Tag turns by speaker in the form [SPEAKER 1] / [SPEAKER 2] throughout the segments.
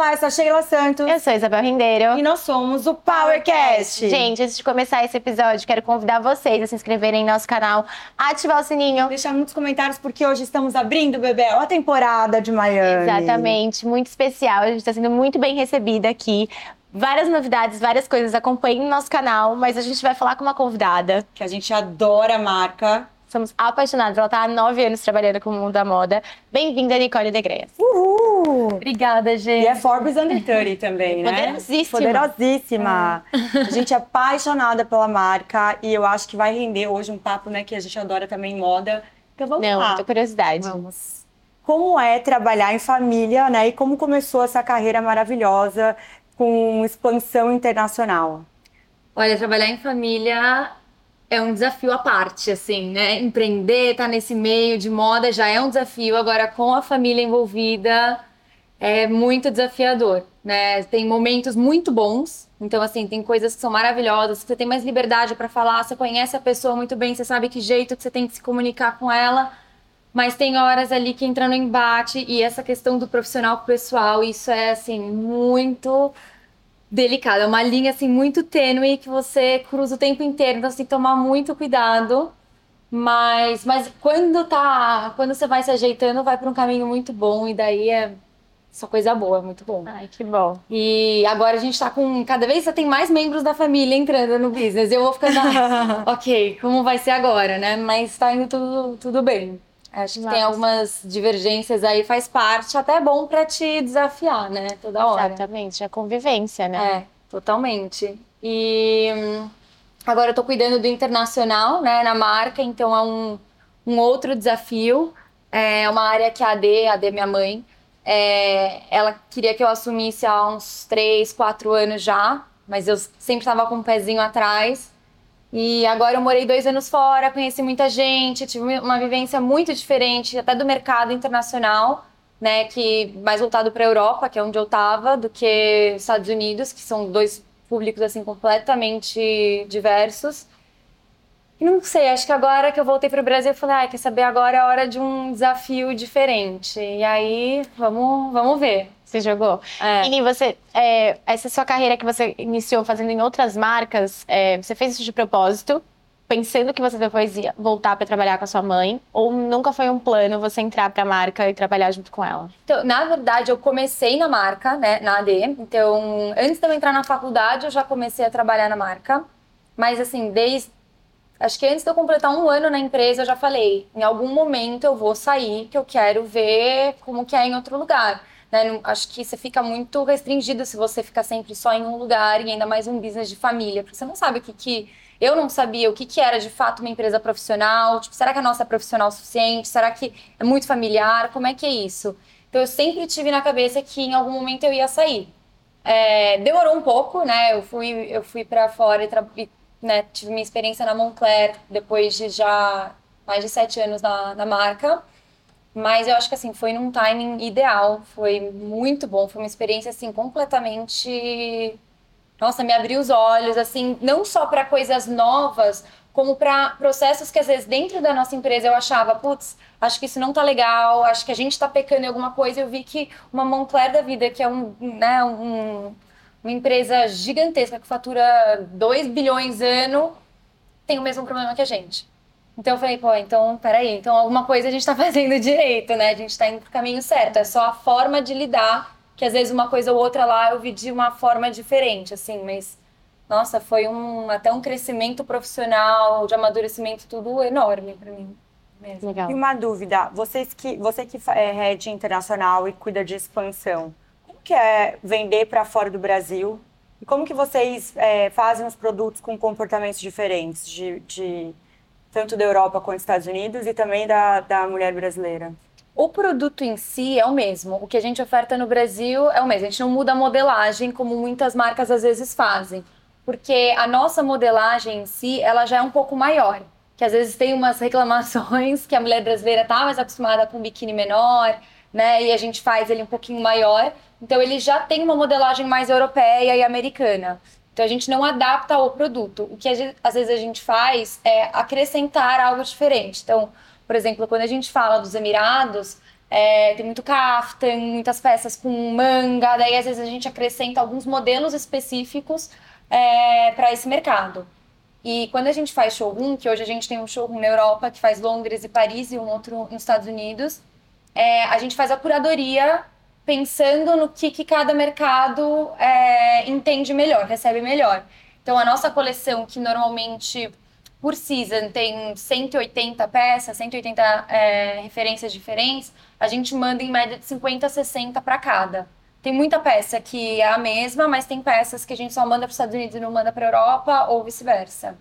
[SPEAKER 1] Olá, eu sou a Sheila Santos.
[SPEAKER 2] Eu sou a Isabel Rendeiro.
[SPEAKER 1] E nós somos o PowerCast.
[SPEAKER 2] Gente, antes de começar esse episódio, quero convidar vocês a se inscreverem no nosso canal, ativar o sininho.
[SPEAKER 1] Deixar muitos comentários, porque hoje estamos abrindo, Bebel, a temporada de Miami.
[SPEAKER 2] Exatamente, muito especial. A gente está sendo muito bem recebida aqui. Várias novidades, várias coisas. Acompanhem no nosso canal, mas a gente vai falar com uma convidada.
[SPEAKER 1] Que a gente adora a marca.
[SPEAKER 2] Somos apaixonados. Ela está há nove anos trabalhando com o mundo da moda. Bem-vinda, Nicole Degreas.
[SPEAKER 1] Uhul!
[SPEAKER 2] Obrigada, gente.
[SPEAKER 1] E é Forbes Under 30 também, né?
[SPEAKER 2] Poderosíssima.
[SPEAKER 1] Poderosíssima. A gente é apaixonada pela marca e eu acho que vai render hoje um papo, né, que a gente adora também moda. Então vamos
[SPEAKER 2] Não,
[SPEAKER 1] lá.
[SPEAKER 2] muita curiosidade.
[SPEAKER 1] Vamos. Como é trabalhar em família, né? E como começou essa carreira maravilhosa com expansão internacional?
[SPEAKER 3] Olha, trabalhar em família é um desafio à parte, assim, né? Empreender, tá nesse meio de moda já é um desafio, agora com a família envolvida é muito desafiador, né? Tem momentos muito bons, então assim, tem coisas que são maravilhosas, que você tem mais liberdade para falar, você conhece a pessoa muito bem, você sabe que jeito que você tem que se comunicar com ela, mas tem horas ali que entra no embate e essa questão do profissional pro pessoal, isso é assim muito delicado, é uma linha assim muito tênue que você cruza o tempo inteiro, então você tem que tomar muito cuidado. Mas, mas quando tá, quando você vai se ajeitando, vai para um caminho muito bom e daí é só coisa boa, é muito bom.
[SPEAKER 2] Ai, que bom.
[SPEAKER 3] E agora a gente tá com. Cada vez você tem mais membros da família entrando no business. Eu vou ficando. ok, como vai ser agora, né? Mas tá indo tudo, tudo bem. Acho que
[SPEAKER 2] Nossa.
[SPEAKER 3] tem algumas divergências aí, faz parte, até é bom pra te desafiar, né? Toda hora.
[SPEAKER 2] Exatamente, a convivência, né?
[SPEAKER 3] É, totalmente. E hum, agora eu tô cuidando do internacional, né, na marca, então é um, um outro desafio. É uma área que a AD, a AD é minha mãe, é, ela queria que eu assumisse há uns 3, 4 anos já, mas eu sempre estava com um pezinho atrás. E agora eu morei dois anos fora, conheci muita gente, tive uma vivência muito diferente, até do mercado internacional, né, que mais voltado para a Europa, que é onde eu estava, do que Estados Unidos, que são dois públicos assim completamente diversos. E não sei, acho que agora que eu voltei para o Brasil, eu falei, ah, quer saber, agora é hora de um desafio diferente. E aí, vamos, vamos ver.
[SPEAKER 2] Você jogou?
[SPEAKER 3] É.
[SPEAKER 2] Nini, você, é, essa sua carreira que você iniciou fazendo em outras marcas, é, você fez isso de propósito, pensando que você depois ia voltar para trabalhar com a sua mãe? Ou nunca foi um plano você entrar para a marca e trabalhar junto com ela?
[SPEAKER 3] Então, na verdade, eu comecei na marca, né, na AD. Então, antes de eu entrar na faculdade, eu já comecei a trabalhar na marca. Mas, assim, desde. Acho que antes de eu completar um ano na empresa, eu já falei: em algum momento eu vou sair, que eu quero ver como que é em outro lugar. Né? Acho que você fica muito restringido se você ficar sempre só em um lugar e ainda mais um business de família, porque você não sabe o que que eu não sabia o que que era de fato uma empresa profissional. Tipo, será que a nossa é profissional o suficiente? Será que é muito familiar? Como é que é isso? Então eu sempre tive na cabeça que em algum momento eu ia sair. É, demorou um pouco, né? Eu fui, eu fui para fora e, e, né, tive minha experiência na Moncler depois de já mais de sete anos na, na marca. Mas eu acho que assim, foi num timing ideal, foi muito bom, foi uma experiência assim completamente nossa, me abriu os olhos, assim, não só para coisas novas, como para processos que às vezes dentro da nossa empresa eu achava, putz, acho que isso não tá legal, acho que a gente tá pecando em alguma coisa. Eu vi que uma Moncler da vida, que é um, né, um, uma empresa gigantesca que fatura 2 bilhões ano, tem o mesmo problema que a gente. Então eu falei, pô, então, peraí, então alguma coisa a gente tá fazendo direito, né? A gente tá indo pro caminho certo. É só a forma de lidar, que às vezes uma coisa ou outra lá eu vi de uma forma diferente, assim, mas nossa, foi um até um crescimento profissional, de amadurecimento, tudo enorme pra mim. Mesmo.
[SPEAKER 2] Legal.
[SPEAKER 1] E uma dúvida, vocês que, você que é head internacional e cuida de expansão, como que é vender para fora do Brasil? E como que vocês é, fazem os produtos com comportamentos diferentes, de, de- tanto da Europa quanto dos Estados Unidos e também da, da mulher brasileira?
[SPEAKER 3] O produto em si é o mesmo. O que a gente oferta no Brasil é o mesmo. A gente não muda a modelagem como muitas marcas às vezes fazem. Porque a nossa modelagem em si, ela já é um pouco maior. Que às vezes tem umas reclamações que a mulher brasileira tá mais acostumada com um biquíni menor, né? E a gente faz ele um pouquinho maior. Então ele já tem uma modelagem mais europeia e americana. Então a gente não adapta o produto. O que às vezes a gente faz é acrescentar algo diferente. Então, por exemplo, quando a gente fala dos Emirados, é, tem muito kaftan, muitas peças com manga, daí às vezes a gente acrescenta alguns modelos específicos é, para esse mercado. E quando a gente faz showroom, que hoje a gente tem um showroom na Europa que faz Londres e Paris e um outro nos Estados Unidos, é, a gente faz a curadoria pensando no que, que cada mercado é, entende melhor, recebe melhor. Então, a nossa coleção, que normalmente por season tem 180 peças, 180 é, referências diferentes, a gente manda em média de 50 a 60 para cada. Tem muita peça que é a mesma, mas tem peças que a gente só manda para os Estados Unidos e não manda para Europa, ou vice-versa.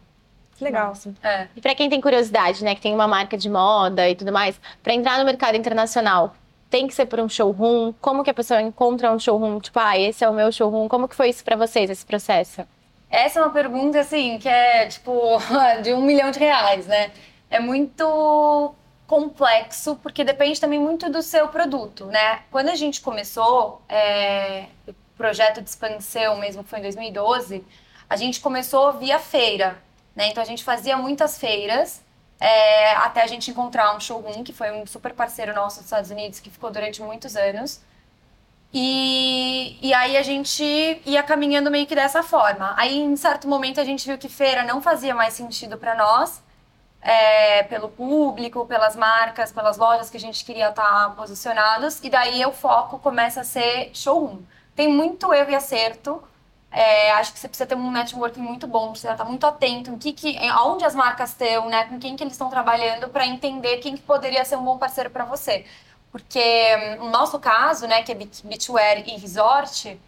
[SPEAKER 1] Legal.
[SPEAKER 2] É. E para quem tem curiosidade, né, que tem uma marca de moda e tudo mais, para entrar no mercado internacional, tem que ser por um showroom? Como que a pessoa encontra um showroom? Tipo, ah, esse é o meu showroom. Como que foi isso para vocês, esse processo?
[SPEAKER 3] Essa é uma pergunta, assim, que é, tipo, de um milhão de reais, né? É muito complexo, porque depende também muito do seu produto, né? Quando a gente começou é, o projeto de expansão mesmo, que foi em 2012, a gente começou via feira, né? Então a gente fazia muitas feiras, é, até a gente encontrar um showroom, que foi um super parceiro nosso dos Estados Unidos, que ficou durante muitos anos. E, e aí a gente ia caminhando meio que dessa forma. Aí, em certo momento, a gente viu que feira não fazia mais sentido para nós, é, pelo público, pelas marcas, pelas lojas que a gente queria estar tá posicionados. E daí o foco começa a ser showroom. Tem muito erro e acerto. É, acho que você precisa ter um networking muito bom, precisa estar muito atento em que, que, aonde as marcas estão, né, com quem que eles estão trabalhando, para entender quem que poderia ser um bom parceiro para você. Porque hum, no nosso caso, né, que é beachwear e resort,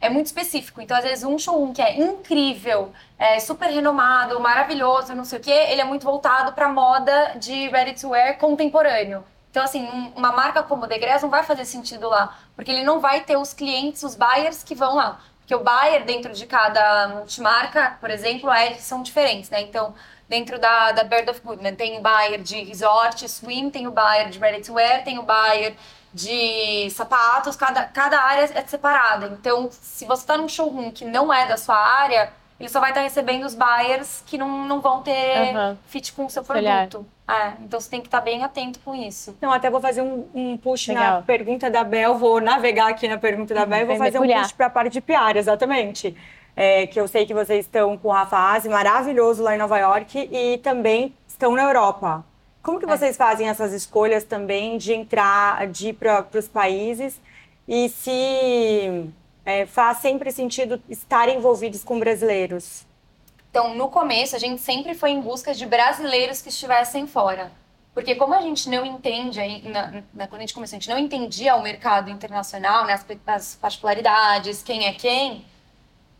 [SPEAKER 3] é muito específico. Então, às vezes, um showroom que é incrível, é super renomado, maravilhoso, não sei o quê, ele é muito voltado para moda de ready to wear contemporâneo. Então, assim, uma marca como o Degrés não vai fazer sentido lá, porque ele não vai ter os clientes, os buyers que vão lá. Porque o buyer dentro de cada multimarca, por exemplo, é, são diferentes, né? Então, dentro da, da Bird of Goodman. Tem o buyer de resort, swim, tem o buyer de ready to wear, tem o buyer de sapatos, cada, cada área é separada. Então, se você está num showroom que não é da sua área, ele só vai estar tá recebendo os buyers que não, não vão ter uhum. fit com o seu produto. É, então você tem que estar tá bem atento com isso.
[SPEAKER 1] Não, até vou fazer um, um push Legal. na pergunta da Bel, vou navegar aqui na pergunta da Bel e vou fazer um push para a parte de PR, exatamente é, que eu sei que vocês estão com o Rafa Aze, maravilhoso lá em Nova York, e também estão na Europa. Como que é. vocês fazem essas escolhas também de entrar, de ir para os países e se é, faz sempre sentido estar envolvidos com brasileiros?
[SPEAKER 3] Então, no começo, a gente sempre foi em busca de brasileiros que estivessem fora. Porque como a gente não entende, aí, na, na, quando a gente começou, a gente não entendia o mercado internacional, né, as, as particularidades, quem é quem,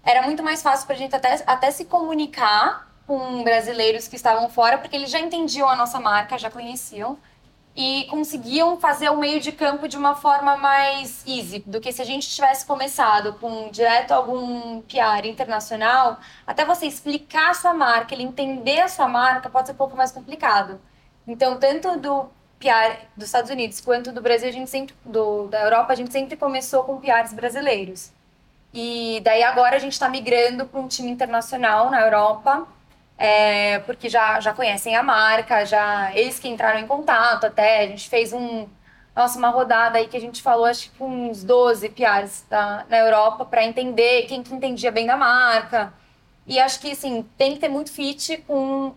[SPEAKER 3] era muito mais fácil para a gente até, até se comunicar com brasileiros que estavam fora, porque eles já entendiam a nossa marca, já conheciam e conseguiam fazer o meio de campo de uma forma mais easy do que se a gente tivesse começado com direto algum PR internacional, até você explicar a sua marca, ele entender a sua marca pode ser um pouco mais complicado. Então, tanto do PR dos Estados Unidos quanto do Brasil, a gente sempre do da Europa, a gente sempre começou com PRs brasileiros. E daí agora a gente está migrando para um time internacional na Europa, é, porque já, já conhecem a marca, já eles que entraram em contato até. A gente fez um, nossa, uma rodada aí que a gente falou, acho que uns 12 PRs da, na Europa para entender quem que entendia bem da marca. E acho que, assim, tem que ter muito fit com,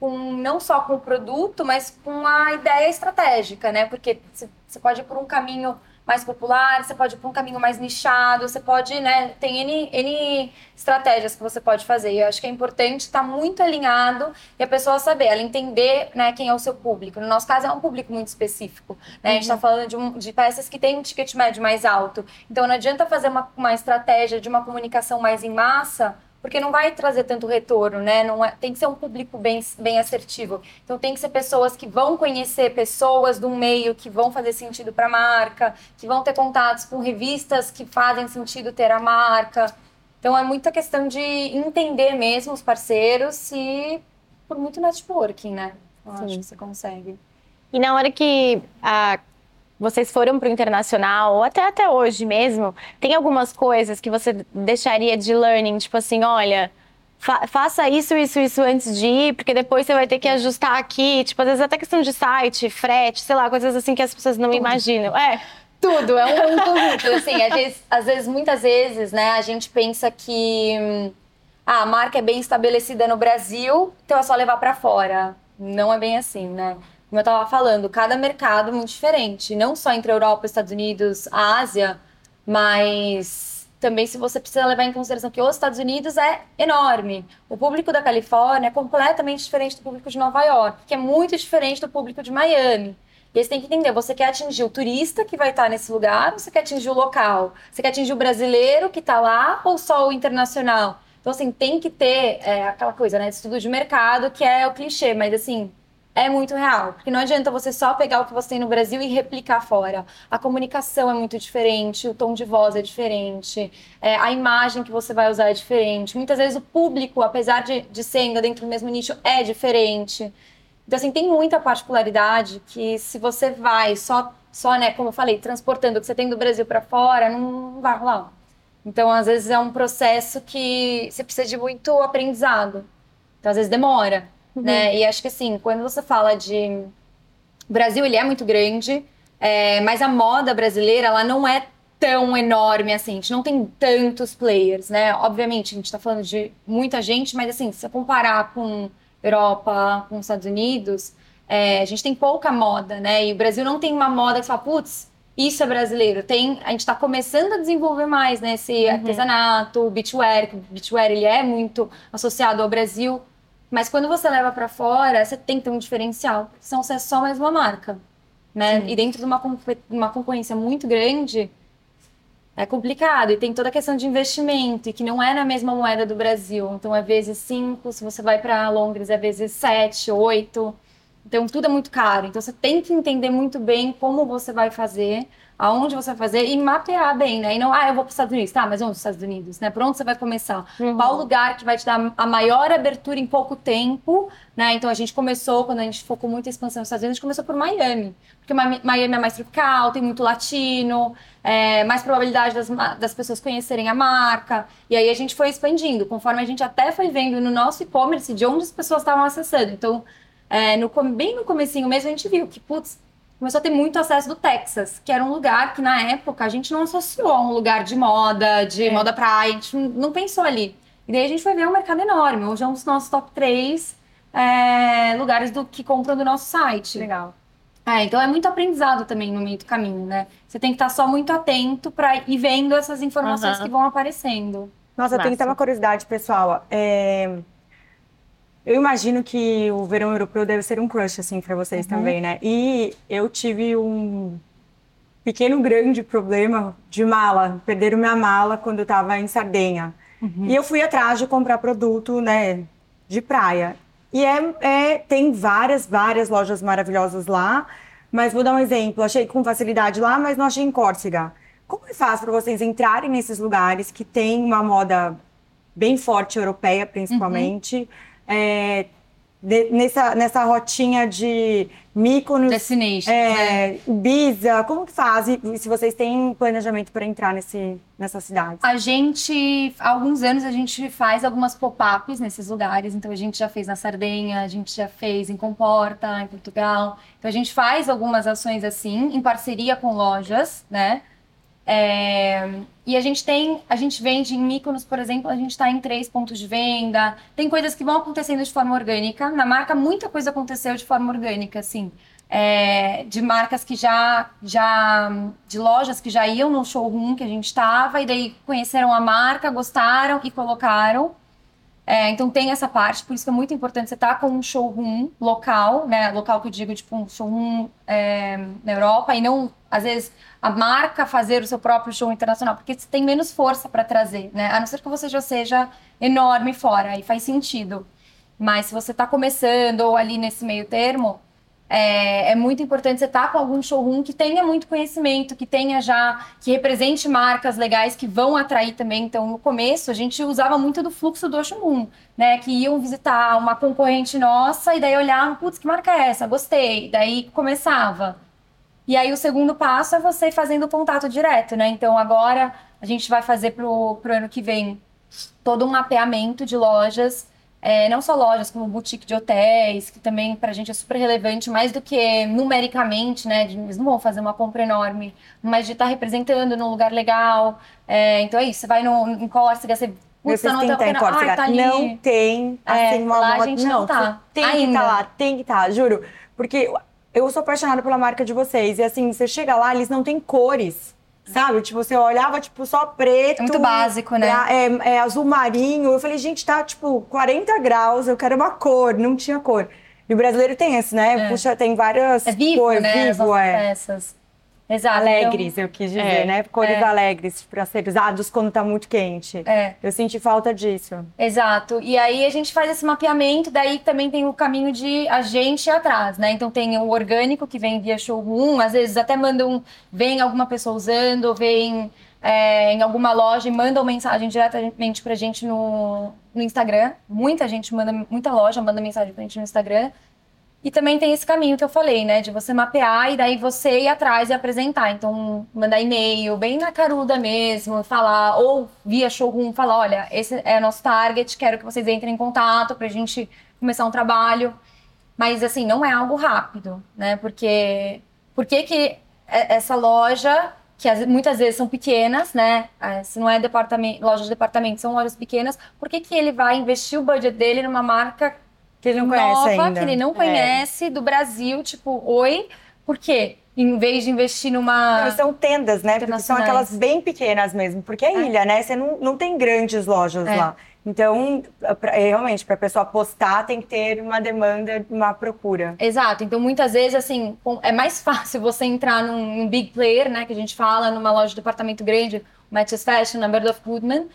[SPEAKER 3] com não só com o produto, mas com a ideia estratégica, né? Porque você pode ir por um caminho mais popular, você pode ir para um caminho mais nichado, você pode, né, tem N, N estratégias que você pode fazer. Eu acho que é importante estar muito alinhado e a pessoa saber, ela entender, né, quem é o seu público. No nosso caso, é um público muito específico, né? Uhum. A gente está uhum. falando de, um, de peças que têm um ticket médio mais alto. Então, não adianta fazer uma, uma estratégia de uma comunicação mais em massa porque não vai trazer tanto retorno, né? Não é, tem que ser um público bem, bem assertivo. Então tem que ser pessoas que vão conhecer pessoas do meio que vão fazer sentido para a marca, que vão ter contatos com revistas que fazem sentido ter a marca. Então é muita questão de entender mesmo os parceiros e por muito networking, né? Eu Sim. acho que você consegue.
[SPEAKER 2] E na hora que a vocês foram para o internacional, ou até até hoje mesmo, tem algumas coisas que você deixaria de learning, tipo assim, olha, fa faça isso, isso, isso antes de ir, porque depois você vai ter que ajustar aqui. Tipo, às vezes até questão de site, frete, sei lá, coisas assim que as pessoas não imaginam. É.
[SPEAKER 3] Tudo, é um conjunto. assim, às vezes, às vezes, muitas vezes, né, a gente pensa que ah, a marca é bem estabelecida no Brasil, então é só levar para fora. Não é bem assim, né? Como eu tava falando, cada mercado é muito diferente, não só entre Europa, Estados Unidos, a Ásia, mas também se você precisa levar em consideração que os Estados Unidos é enorme. O público da Califórnia é completamente diferente do público de Nova York, que é muito diferente do público de Miami. E você tem que entender, você quer atingir o turista que vai estar nesse lugar, ou você quer atingir o local? Você quer atingir o brasileiro que está lá ou só o internacional? Então, assim, tem que ter é, aquela coisa, né? Estudo de mercado, que é o clichê, mas assim, é muito real. Porque não adianta você só pegar o que você tem no Brasil e replicar fora. A comunicação é muito diferente, o tom de voz é diferente, é, a imagem que você vai usar é diferente. Muitas vezes o público, apesar de, de ser ainda dentro do mesmo nicho, é diferente. Então, assim, tem muita particularidade que se você vai só, só né, como eu falei, transportando o que você tem do Brasil para fora, não vai rolar. Então, às vezes é um processo que você precisa de muito aprendizado. Então, às vezes demora, uhum. né? E acho que, assim, quando você fala de... O Brasil, ele é muito grande, é... mas a moda brasileira, ela não é tão enorme assim. A gente não tem tantos players, né? Obviamente, a gente tá falando de muita gente, mas, assim, se você comparar com Europa, com os Estados Unidos, é, a gente tem pouca moda, né? E o Brasil não tem uma moda que você fala, putz, isso é brasileiro. Tem, a gente está começando a desenvolver mais, né? Esse uhum. artesanato, beachwear, que o beachwear ele é muito associado ao Brasil. Mas quando você leva para fora, você tem que ter um diferencial, senão você é só mais uma marca, né? Sim. E dentro de uma, uma concorrência muito grande, é complicado. E tem toda a questão de investimento, e que não é na mesma moeda do Brasil. Então, é vezes cinco, se você vai para Londres, é vezes sete, oito. Então, tudo é muito caro. Então, você tem que entender muito bem como você vai fazer, aonde você vai fazer e mapear bem, né? E não, ah, eu vou para os Estados Unidos. Tá, mas onde os Estados Unidos, né? Por onde você vai começar? Uhum. Qual lugar que vai te dar a maior abertura em pouco tempo, né? Então, a gente começou, quando a gente focou muito em expansão nos Estados Unidos, a gente começou por Miami. Porque Miami é mais tropical, tem muito latino, é, mais probabilidade das, das pessoas conhecerem a marca. E aí, a gente foi expandindo, conforme a gente até foi vendo no nosso e-commerce de onde as pessoas estavam acessando. Então, é, no, bem no comecinho mesmo, a gente viu que, putz, começou a ter muito acesso do Texas, que era um lugar que, na época, a gente não associou a um lugar de moda, de é. moda praia, a gente não pensou ali. E daí a gente foi ver um mercado enorme. Hoje é um dos nossos top 3 é, lugares do que compram do nosso site.
[SPEAKER 1] Legal.
[SPEAKER 3] É, então é muito aprendizado também no meio do caminho, né? Você tem que estar só muito atento para ir vendo essas informações uhum. que vão aparecendo.
[SPEAKER 1] Nossa, eu tenho até uma curiosidade, pessoal. É... Eu imagino que o verão europeu deve ser um crush, assim, para vocês uhum. também, né? E eu tive um pequeno, grande problema de mala. Perderam minha mala quando eu estava em Sardenha. Uhum. E eu fui atrás de comprar produto, né, de praia. E é, é, tem várias, várias lojas maravilhosas lá. Mas vou dar um exemplo. Achei com facilidade lá, mas não achei em Córcega. Como é fácil para vocês entrarem nesses lugares que tem uma moda bem forte europeia, principalmente? Uhum é, de, nessa, nessa rotinha de Mykonos,
[SPEAKER 3] Destination,
[SPEAKER 1] é, Ibiza, como que faz? E se vocês têm planejamento para entrar nesse, nessa cidade?
[SPEAKER 3] A gente, há alguns anos, a gente faz algumas pop-ups nesses lugares. Então, a gente já fez na Sardenha, a gente já fez em Comporta, em Portugal. Então, a gente faz algumas ações assim, em parceria com lojas, né? É, e a gente tem, a gente vende em Mykonos, por exemplo, a gente está em três pontos de venda. Tem coisas que vão acontecendo de forma orgânica. Na marca, muita coisa aconteceu de forma orgânica, assim. É, de marcas que já, já, de lojas que já iam no showroom que a gente estava e daí conheceram a marca, gostaram e colocaram. É, então tem essa parte, por isso que é muito importante você estar tá com um showroom local, né? Local que eu digo, tipo, um showroom é, na Europa, e não, às vezes, a marca fazer o seu próprio show internacional, porque você tem menos força para trazer, né? A não ser que você já seja enorme fora, aí faz sentido. Mas se você está começando ou ali nesse meio termo, é, é, muito importante você estar tá com algum showroom que tenha muito conhecimento, que tenha já, que represente marcas legais que vão atrair também. Então, no começo, a gente usava muito do fluxo do showroom, né? Que iam visitar uma concorrente nossa e daí olhavam, putz, que marca é essa? Gostei. Daí começava. E aí o segundo passo é você fazendo o contato direto, né? Então, agora a gente vai fazer pro, pro ano que vem todo um mapeamento de lojas é, não só lojas, como boutique de hotéis, que também para a gente é super relevante, mais do que numericamente, né? Eles não vão fazer uma compra enorme, mas de estar tá representando num lugar legal. É, então é isso, você vai no, em Córcega, você
[SPEAKER 1] Putz, não tem, tem Córcega. tá não tem,
[SPEAKER 3] é, assim, uma lá moda. A gente não, não tá.
[SPEAKER 1] Tem Ainda. que estar tá lá, tem que estar, tá, juro. Porque eu sou apaixonada pela marca de vocês. E assim, você chega lá, eles não têm cores. Sabe? Tipo, você olhava, tipo, só preto.
[SPEAKER 3] É muito básico, né?
[SPEAKER 1] É, é, azul marinho. Eu falei, gente, tá, tipo, 40 graus, eu quero uma cor. Não tinha cor. E o brasileiro tem esse, né? É. Puxa, tem várias
[SPEAKER 3] é vivo,
[SPEAKER 1] cores.
[SPEAKER 3] Né?
[SPEAKER 1] Vivo, é.
[SPEAKER 3] Peças. Exato.
[SPEAKER 1] Alegres, então, eu quis dizer, é, né? Cores é. alegres para ser usados quando tá muito quente.
[SPEAKER 3] É.
[SPEAKER 1] Eu senti falta disso.
[SPEAKER 3] Exato. E aí a gente faz esse mapeamento, daí também tem o caminho de a gente atrás, né? Então tem o orgânico que vem via showroom, às vezes até mandam, vem alguma pessoa usando, vem é, em alguma loja e mandam mensagem diretamente pra gente no, no Instagram. Muita gente manda, muita loja manda mensagem pra gente no Instagram. E também tem esse caminho que eu falei, né? De você mapear e daí você ir atrás e apresentar. Então, mandar e-mail, bem na caruda mesmo, falar, ou via showroom, falar: olha, esse é nosso target, quero que vocês entrem em contato pra gente começar um trabalho. Mas, assim, não é algo rápido, né? Porque. Por que, que essa loja, que muitas vezes são pequenas, né? É, se não é departamento, loja de departamento, são lojas pequenas, por que, que ele vai investir o budget dele numa marca
[SPEAKER 1] que ele não conhece
[SPEAKER 3] nova,
[SPEAKER 1] ainda.
[SPEAKER 3] que ele não é. conhece, é. do Brasil, tipo, oi, por quê? Em vez de investir numa.
[SPEAKER 1] Não, são tendas, né? Porque são aquelas bem pequenas mesmo. Porque é, é. ilha, né? Você não, não tem grandes lojas é. lá. Então, pra, é, realmente, para a pessoa apostar, tem que ter uma demanda, uma procura.
[SPEAKER 3] Exato. Então, muitas vezes, assim, é mais fácil você entrar num, num big player, né? Que a gente fala, numa loja de departamento grande, Matches Fashion, Number of Goodman.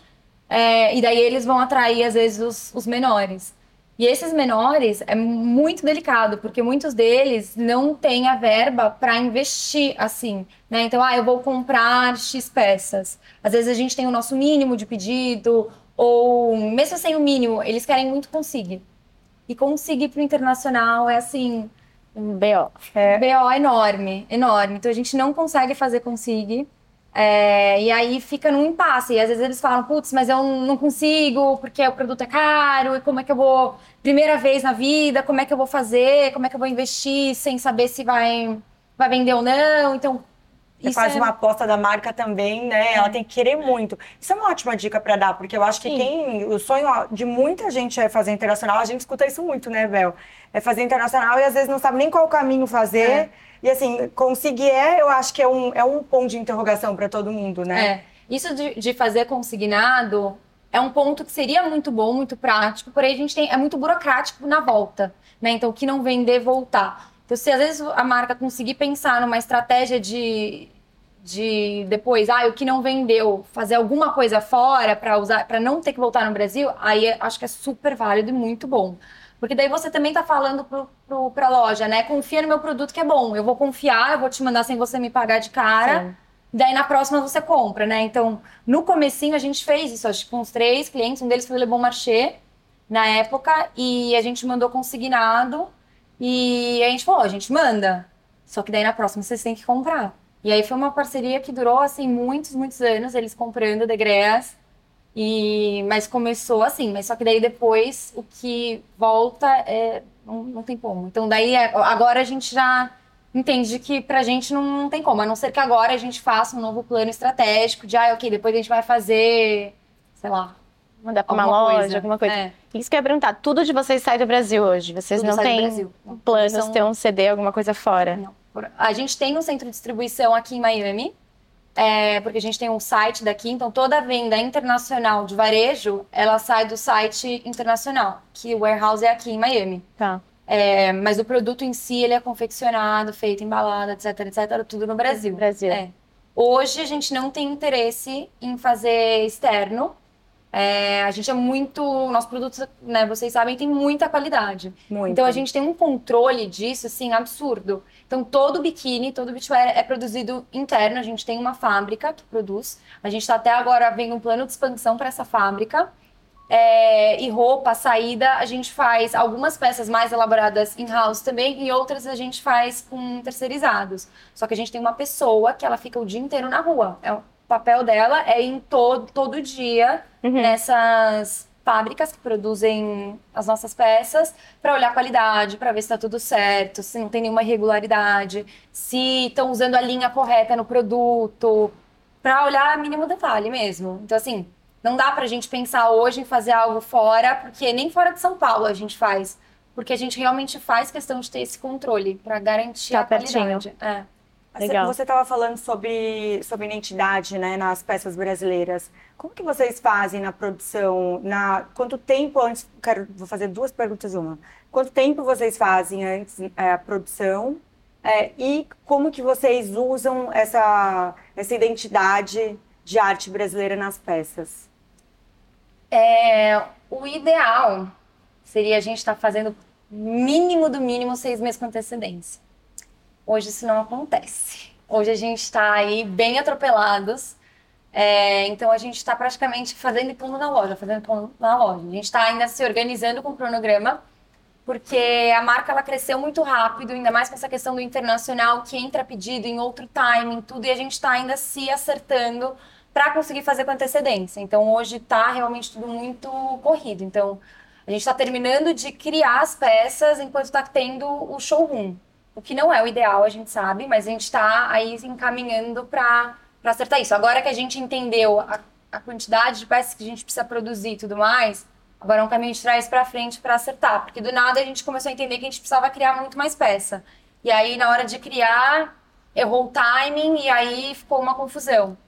[SPEAKER 3] É, e daí eles vão atrair, às vezes, os, os menores. E esses menores é muito delicado, porque muitos deles não têm a verba para investir assim, né? Então, ah, eu vou comprar X peças. Às vezes a gente tem o nosso mínimo de pedido, ou mesmo sem o mínimo, eles querem muito conseguir. E conseguir para o internacional é assim.
[SPEAKER 2] Um BO.
[SPEAKER 3] É. BO enorme, enorme. Então a gente não consegue fazer conseguir. É, e aí fica num impasse. E às vezes eles falam, putz, mas eu não consigo porque o produto é caro, e como é que eu vou. Primeira vez na vida, como é que eu vou fazer? Como é que eu vou investir sem saber se vai, vai vender ou não? Então.
[SPEAKER 1] Você faz é... uma aposta da marca também, né? É. Ela tem que querer muito. Isso é uma ótima dica para dar, porque eu acho que Sim. quem. O sonho de muita gente é fazer internacional, a gente escuta isso muito, né, Bel? É fazer internacional e às vezes não sabe nem qual caminho fazer. É e assim, conseguir é, eu acho que é um, é um ponto de interrogação para todo mundo, né?
[SPEAKER 3] É. Isso de, de fazer consignado é um ponto que seria muito bom, muito prático, porém a gente tem, é muito burocrático na volta, né? Então, o que não vender, voltar. Então, se às vezes a marca conseguir pensar numa estratégia de, de depois, ah, o que não vendeu, fazer alguma coisa fora para usar, para não ter que voltar no Brasil, aí acho que é super válido e muito bom. Porque daí você também tá falando pro, pra loja, né? Confia no meu produto que é bom. Eu vou confiar, eu vou te mandar sem você me pagar de cara. Sim. Daí na próxima você compra, né? Então, no comecinho a gente fez isso, acho que com uns três clientes, um deles foi o Le Bon Marché na época, e a gente mandou consignado. E a gente falou, a gente manda. Só que daí na próxima vocês têm que comprar. E aí foi uma parceria que durou assim muitos, muitos anos, eles comprando Degreas. E, mas começou assim, mas só que daí depois o que volta é, não, não tem como. Então daí agora a gente já entende que pra gente não, não, tem como, a não ser que agora a gente faça um novo plano estratégico de, ah, ok, depois a gente vai fazer, sei lá,
[SPEAKER 2] mandar pra uma loja, coisa. alguma coisa. É. Isso que eu ia perguntar, tudo de vocês sai do Brasil hoje? Vocês tudo não têm planos de ter um CD, alguma coisa fora?
[SPEAKER 3] Não. A gente tem um centro de distribuição aqui em Miami, é, porque a gente tem um site daqui, então toda venda internacional de varejo, ela sai do site internacional, que o warehouse é aqui em Miami.
[SPEAKER 2] Tá.
[SPEAKER 3] É, mas o produto em si, ele é confeccionado, feito, embalado, etc, etc, tudo no Brasil.
[SPEAKER 2] Brasil.
[SPEAKER 3] É. Hoje a gente não tem interesse em fazer externo, é, a gente é muito. Nosso produto, né, vocês sabem, tem muita qualidade.
[SPEAKER 1] Muito.
[SPEAKER 3] Então a gente tem um controle disso, assim, absurdo. Então todo biquíni, todo beachwear é produzido interno. A gente tem uma fábrica que produz. A gente está até agora vendo um plano de expansão para essa fábrica. É, e roupa, saída, a gente faz algumas peças mais elaboradas in-house também e outras a gente faz com terceirizados. Só que a gente tem uma pessoa que ela fica o dia inteiro na rua. É papel dela é em todo, todo dia
[SPEAKER 2] Uhum.
[SPEAKER 3] nessas fábricas que produzem as nossas peças para olhar a qualidade, para ver se está tudo certo, se não tem nenhuma irregularidade, se estão usando a linha correta no produto, para olhar mínimo detalhe mesmo. Então, assim, não dá para a gente pensar hoje em fazer algo fora, porque nem fora de São Paulo a gente faz. Porque a gente realmente faz questão de ter esse controle para garantir
[SPEAKER 2] Tá
[SPEAKER 3] a
[SPEAKER 2] pertinho.
[SPEAKER 3] qualidade. É.
[SPEAKER 2] Legal.
[SPEAKER 1] Você estava falando sobre, sobre identidade né, nas peças brasileiras. Como que vocês fazem na produção? Na, quanto tempo antes... Quero, vou fazer duas perguntas uma. Quanto tempo vocês fazem antes é, a produção? É, e como que vocês usam essa, essa identidade de arte brasileira nas peças?
[SPEAKER 3] É, o ideal seria a gente estar fazendo mínimo do mínimo seis meses com antecedência. Hoje isso não acontece. Hoje a gente está aí bem atropelados. É, então a gente está praticamente fazendo plano na loja, fazendo plano na loja. A gente está ainda se organizando com o cronograma, porque a marca ela cresceu muito rápido, ainda mais com essa questão do internacional que entra pedido em outro timing, tudo, e a gente está ainda se acertando para conseguir fazer com antecedência. Então hoje está realmente tudo muito corrido. Então a gente está terminando de criar as peças enquanto está tendo o showroom. O que não é o ideal, a gente sabe, mas a gente está aí encaminhando para acertar isso. Agora que a gente entendeu a, a quantidade de peças que a gente precisa produzir e tudo mais, agora é um caminho de trás para frente para acertar. Porque do nada a gente começou a entender que a gente precisava criar muito mais peça. E aí, na hora de criar, errou o timing e aí ficou uma confusão.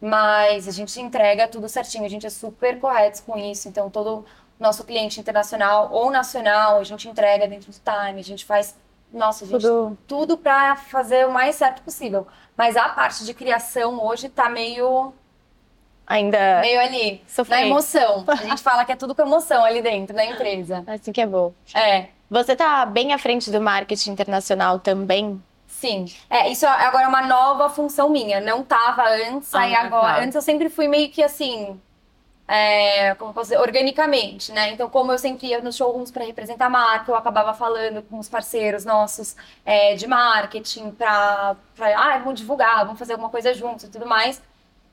[SPEAKER 3] Mas a gente entrega tudo certinho, a gente é super correto com isso. Então, todo nosso cliente internacional ou nacional, a gente entrega dentro do time, a gente faz. Nossa, gente,
[SPEAKER 2] Tudo.
[SPEAKER 3] tudo para fazer o mais certo possível. Mas a parte de criação hoje tá meio,
[SPEAKER 2] Ainda.
[SPEAKER 3] meio ali,
[SPEAKER 2] Sofrer.
[SPEAKER 3] na emoção. A gente fala que é tudo com emoção ali dentro da empresa.
[SPEAKER 2] Assim que é bom.
[SPEAKER 3] É.
[SPEAKER 2] Você tá bem à frente do marketing internacional também?
[SPEAKER 3] Sim. É, isso é agora uma nova função minha. Não tava antes, aí
[SPEAKER 2] Ah,
[SPEAKER 3] agora.
[SPEAKER 2] tá.
[SPEAKER 3] Antes eu sempre fui meio que assim. É, como posso dizer, organicamente, né? Então, como eu sempre ia nos showrooms para representar a marca, eu acabava falando com os parceiros nossos é, de marketing para, ah, vamos divulgar, vamos fazer alguma coisa juntos e tudo mais.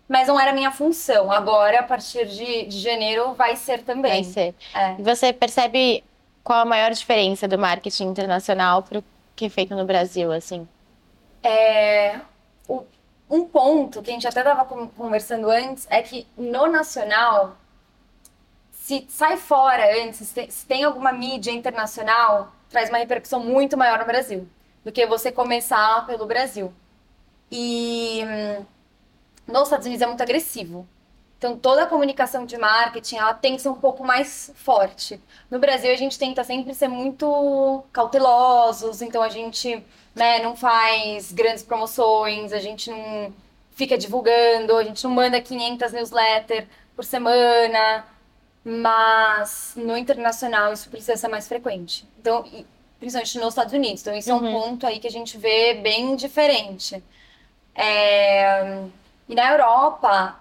[SPEAKER 3] Mas não era minha função. Agora, a partir de, de janeiro, vai ser também.
[SPEAKER 2] Vai ser.
[SPEAKER 3] É.
[SPEAKER 2] Você percebe qual a maior diferença do marketing internacional pro que é feito no Brasil, assim?
[SPEAKER 3] É, o- um ponto que a gente até estava conversando antes é que no nacional, se sai fora antes, se tem, alguma mídia internacional, traz uma repercussão muito maior no Brasil do que você começar pelo Brasil. E hum, nos Estados Unidos é muito agressivo. Então, toda a comunicação de marketing, ela tem que ser um pouco mais forte. No Brasil, a gente tenta sempre ser muito cautelosos, então a gente né, não faz grandes promoções, a gente não fica divulgando, a gente não manda 500 newsletters por semana, mas no internacional isso precisa ser mais frequente. Então, principalmente nos Estados Unidos. Então, isso é um ponto aí que a gente vê bem diferente. É, E na Europa,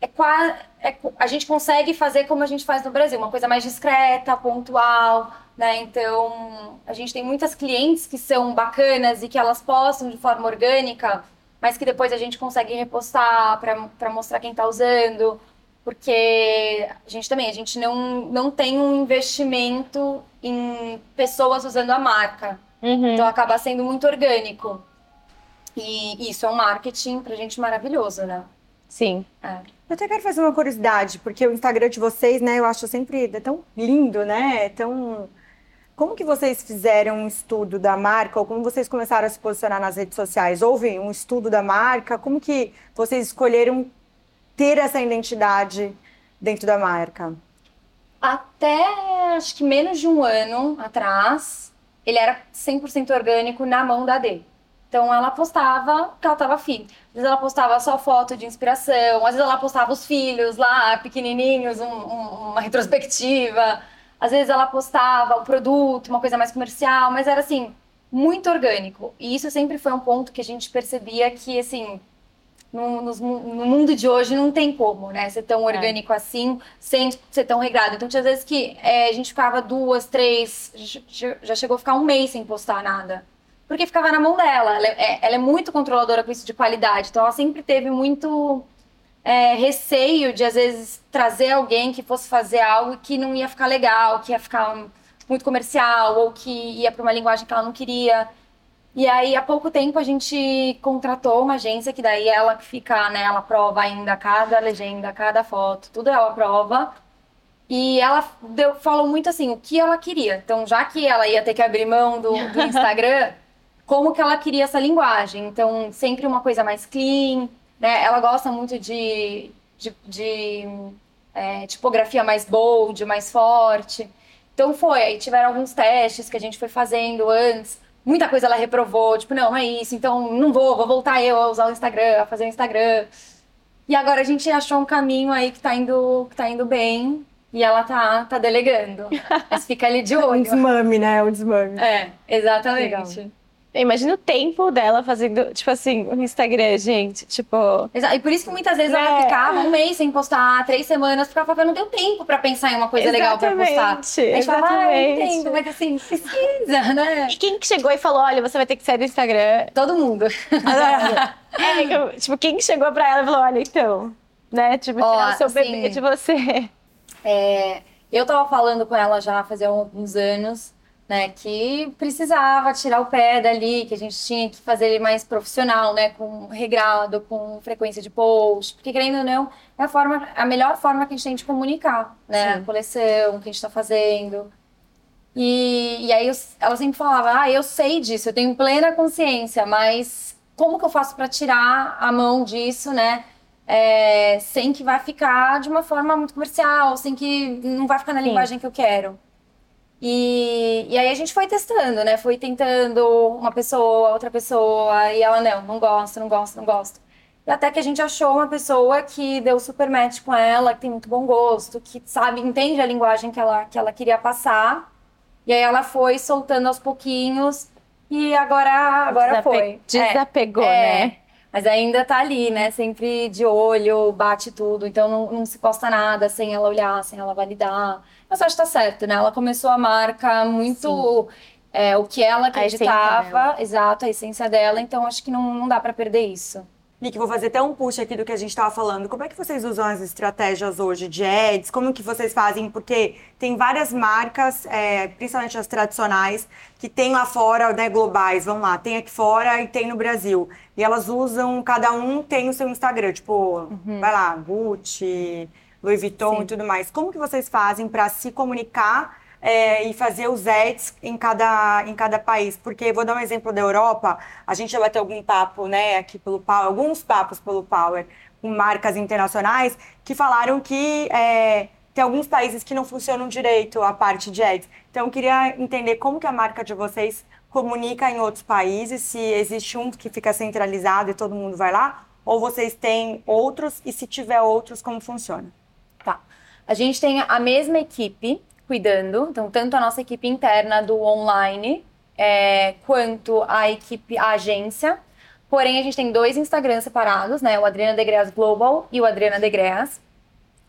[SPEAKER 3] é qua- é a gente consegue fazer como a gente faz no Brasil, uma coisa mais discreta, pontual, né? Então, a gente tem muitas clientes que são bacanas e que elas postam de forma orgânica, mas que depois a gente consegue repostar para mostrar quem está usando, porque a gente também, a gente não, não tem um investimento em pessoas usando a marca. Então acaba sendo muito orgânico. E isso é um marketing pra gente maravilhoso, né?
[SPEAKER 2] Sim.
[SPEAKER 3] É.
[SPEAKER 1] Eu até quero fazer uma curiosidade, porque o Instagram de vocês, né, eu acho sempre é tão lindo, né? É tão. Como que vocês fizeram um estudo da marca ou como vocês começaram a se posicionar nas redes sociais? Houve um estudo da marca? Como que vocês escolheram ter essa identidade dentro da marca?
[SPEAKER 3] Até acho que menos de um ano atrás, ele era 100% orgânico na mão da D. Então ela postava que ela tava afim. Às vezes ela postava só foto de inspiração, às vezes ela postava os filhos lá, pequenininhos, um- um- uma retrospectiva. Às vezes ela postava o produto, uma coisa mais comercial, mas era assim, muito orgânico. E isso sempre foi um ponto que a gente percebia que, assim, no, mu- no mundo de hoje não tem como, né? Ser tão orgânico assim, sem ser tão regrado. Então, tinha vezes que é, a gente ficava duas, três, já, já chegou a ficar um mês sem postar nada. Porque ficava na mão dela. Ela é, ela é muito controladora com isso de qualidade. Então, ela sempre teve muito é, receio de, às vezes, trazer alguém que fosse fazer algo que não ia ficar legal, que ia ficar muito comercial, ou que ia para uma linguagem que ela não queria. E aí, há pouco tempo, a gente contratou uma agência que daí ela que fica, né? Ela prova ainda cada legenda, cada foto, tudo ela prova. E ela deu, falou muito assim, o que ela queria. Então, já que ela ia ter que abrir mão do, do Instagram, como que ela queria essa linguagem. Então, sempre uma coisa mais clean, né? Ela gosta muito de, de, de é, tipografia mais bold, mais forte. Então, foi. Aí tiveram alguns testes que a gente foi fazendo antes muita coisa ela reprovou, tipo, não, não é isso, então não vou, vou voltar eu a usar o Instagram, a fazer o Instagram. E agora a gente achou um caminho aí que tá indo, que tá indo bem e ela tá, tá delegando. Mas fica ali de olho.
[SPEAKER 1] um desmame, né? Um desmame.
[SPEAKER 3] É, exatamente.
[SPEAKER 2] Legal. Imagina o tempo dela fazendo, tipo assim, o Instagram, gente. Tipo.
[SPEAKER 3] E por isso que muitas vezes ela
[SPEAKER 2] É.
[SPEAKER 3] ficava um mês sem postar, três semanas, porque ela não deu tempo pra pensar em uma coisa legal pra postar.
[SPEAKER 2] Exatamente,
[SPEAKER 3] A gente fala, ah, eu
[SPEAKER 2] exatamente.
[SPEAKER 3] entendo, mas assim, precisa, né?
[SPEAKER 2] E quem que chegou e falou: olha, você vai ter que sair do Instagram?
[SPEAKER 3] Todo mundo.
[SPEAKER 2] É, eu- tipo, quem que chegou pra ela e falou: olha, então, né? Tipo, tirar o seu
[SPEAKER 3] assim,
[SPEAKER 2] bebê de você.
[SPEAKER 3] É, eu tava falando com ela já fazia alguns anos, né, que precisava tirar o pé dali, que a gente tinha que fazer ele mais profissional, né, com regrado, com frequência de post, porque querendo ou não, é a forma, a melhor forma que a gente tem de comunicar, né, a coleção, o que a gente tá fazendo. E, e aí eu- ela sempre falava, ah, eu sei disso, eu tenho plena consciência, mas como que eu faço para tirar a mão disso, né? é, sem que vai ficar de uma forma muito comercial, sem que não vai ficar na
[SPEAKER 2] Sim.
[SPEAKER 3] linguagem que eu quero. E, e aí a gente foi testando, né? Foi tentando uma pessoa, outra pessoa, e ela, não, não gosto, não gosto, não gosto. E até que a gente achou uma pessoa que deu super match com ela, que tem muito bom gosto, que sabe, entende a linguagem que ela, que ela queria passar. E aí ela foi soltando aos pouquinhos, e agora, agora
[SPEAKER 2] Desape-
[SPEAKER 3] foi. É.
[SPEAKER 2] Desapegou,
[SPEAKER 3] É.
[SPEAKER 2] né?
[SPEAKER 3] Mas ainda tá ali, né? Sempre de olho, bate tudo. Então não, não se posta nada sem ela olhar, sem ela validar. Mas acho que tá certo, né? Ela começou a marca muito é, o que ela acreditava, exato, a essência dela. Então acho que não, não dá pra perder isso.
[SPEAKER 1] Nick, vou fazer até um push aqui do que a gente estava falando. Como é que vocês usam as estratégias hoje de ads? Como que vocês fazem? Porque tem várias marcas, é, principalmente as tradicionais, que tem lá fora, né, globais, vamos lá, tem aqui fora e tem no Brasil. E elas usam, cada um tem o seu Instagram, tipo, vai lá, Gucci, Louis Vuitton e tudo mais. Como que vocês fazem para se comunicar é, e fazer os ads em cada, em cada país. Porque, vou dar um exemplo da Europa, a gente já vai ter algum papo, né, aqui pelo Power, alguns papos pelo Power, com marcas internacionais, que falaram que é, tem alguns países que não funcionam direito a parte de ads. Então, eu queria entender como que a marca de vocês comunica em outros países, se existe um que fica centralizado e todo mundo vai lá, ou vocês têm outros, e se tiver outros, como funciona?
[SPEAKER 3] A gente tem a mesma equipe cuidando, então tanto a nossa equipe interna do online é, quanto a equipe, a agência. Porém, a gente tem dois Instagrams separados, né? O Adriana Degreas Global e o Adriana Degreas.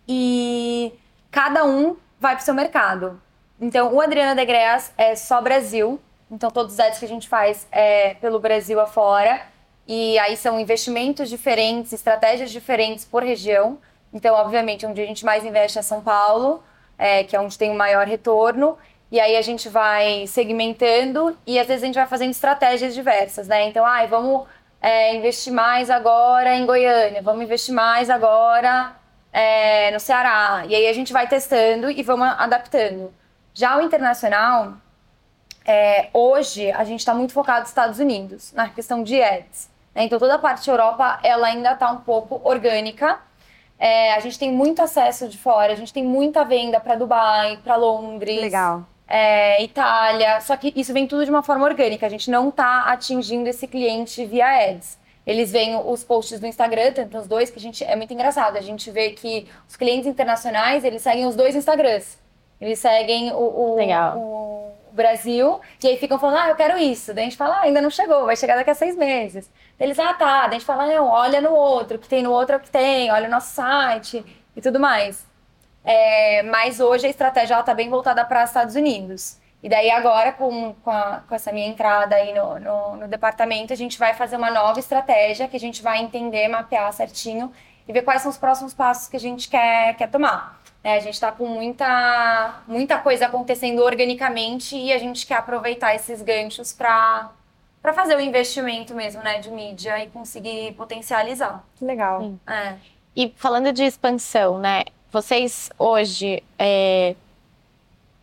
[SPEAKER 3] E cada um vai para o seu mercado. Então, o Adriana Degreas é só Brasil. Então, todos os ads que a gente faz é pelo Brasil afora. E aí são investimentos diferentes, estratégias diferentes por região. Então, obviamente, onde a gente mais investe é São Paulo, é, que é onde tem o maior retorno. E aí a gente vai segmentando e às vezes a gente vai fazendo estratégias diversas, né? Então, ai, vamos é, investir mais agora em Goiânia, vamos investir mais agora é, no Ceará. E aí a gente vai testando e vamos adaptando. Já o internacional, é, hoje a gente está muito focado nos Estados Unidos, na questão de ads. né? Então toda a parte Europa, ela ainda está um pouco orgânica. É, a gente tem muito acesso de fora, a gente tem muita venda para Dubai, para Londres,
[SPEAKER 1] Legal.
[SPEAKER 3] é, Itália. Só que isso vem tudo de uma forma orgânica. A gente não está atingindo esse cliente via ads. Eles veem os posts do Instagram, tanto os dois, que a gente é muito engraçado. A gente vê que os clientes internacionais, eles seguem os dois Instagrams. Eles seguem o, o-
[SPEAKER 2] Legal.
[SPEAKER 3] o Brasil e aí ficam falando, ah, eu quero isso. Daí a gente fala, ah, ainda não chegou, vai chegar daqui a seis meses. Daí eles, ah, tá. Daí a gente fala, não, olha no outro, o que tem no outro é o que tem, olha o nosso site e tudo mais. É, mas hoje a estratégia está bem voltada para os Estados Unidos. E daí agora, com, com, a- com essa minha entrada aí no, no, no departamento, a gente vai fazer uma nova estratégia que a gente vai entender, mapear certinho e ver quais são os próximos passos que a gente quer, quer tomar. É, a gente está com muita, muita coisa acontecendo organicamente e a gente quer aproveitar esses ganchos para para fazer o investimento mesmo, né, de mídia e conseguir potencializar.
[SPEAKER 1] Que legal.
[SPEAKER 3] É.
[SPEAKER 2] E falando de expansão, né? Vocês hoje, é...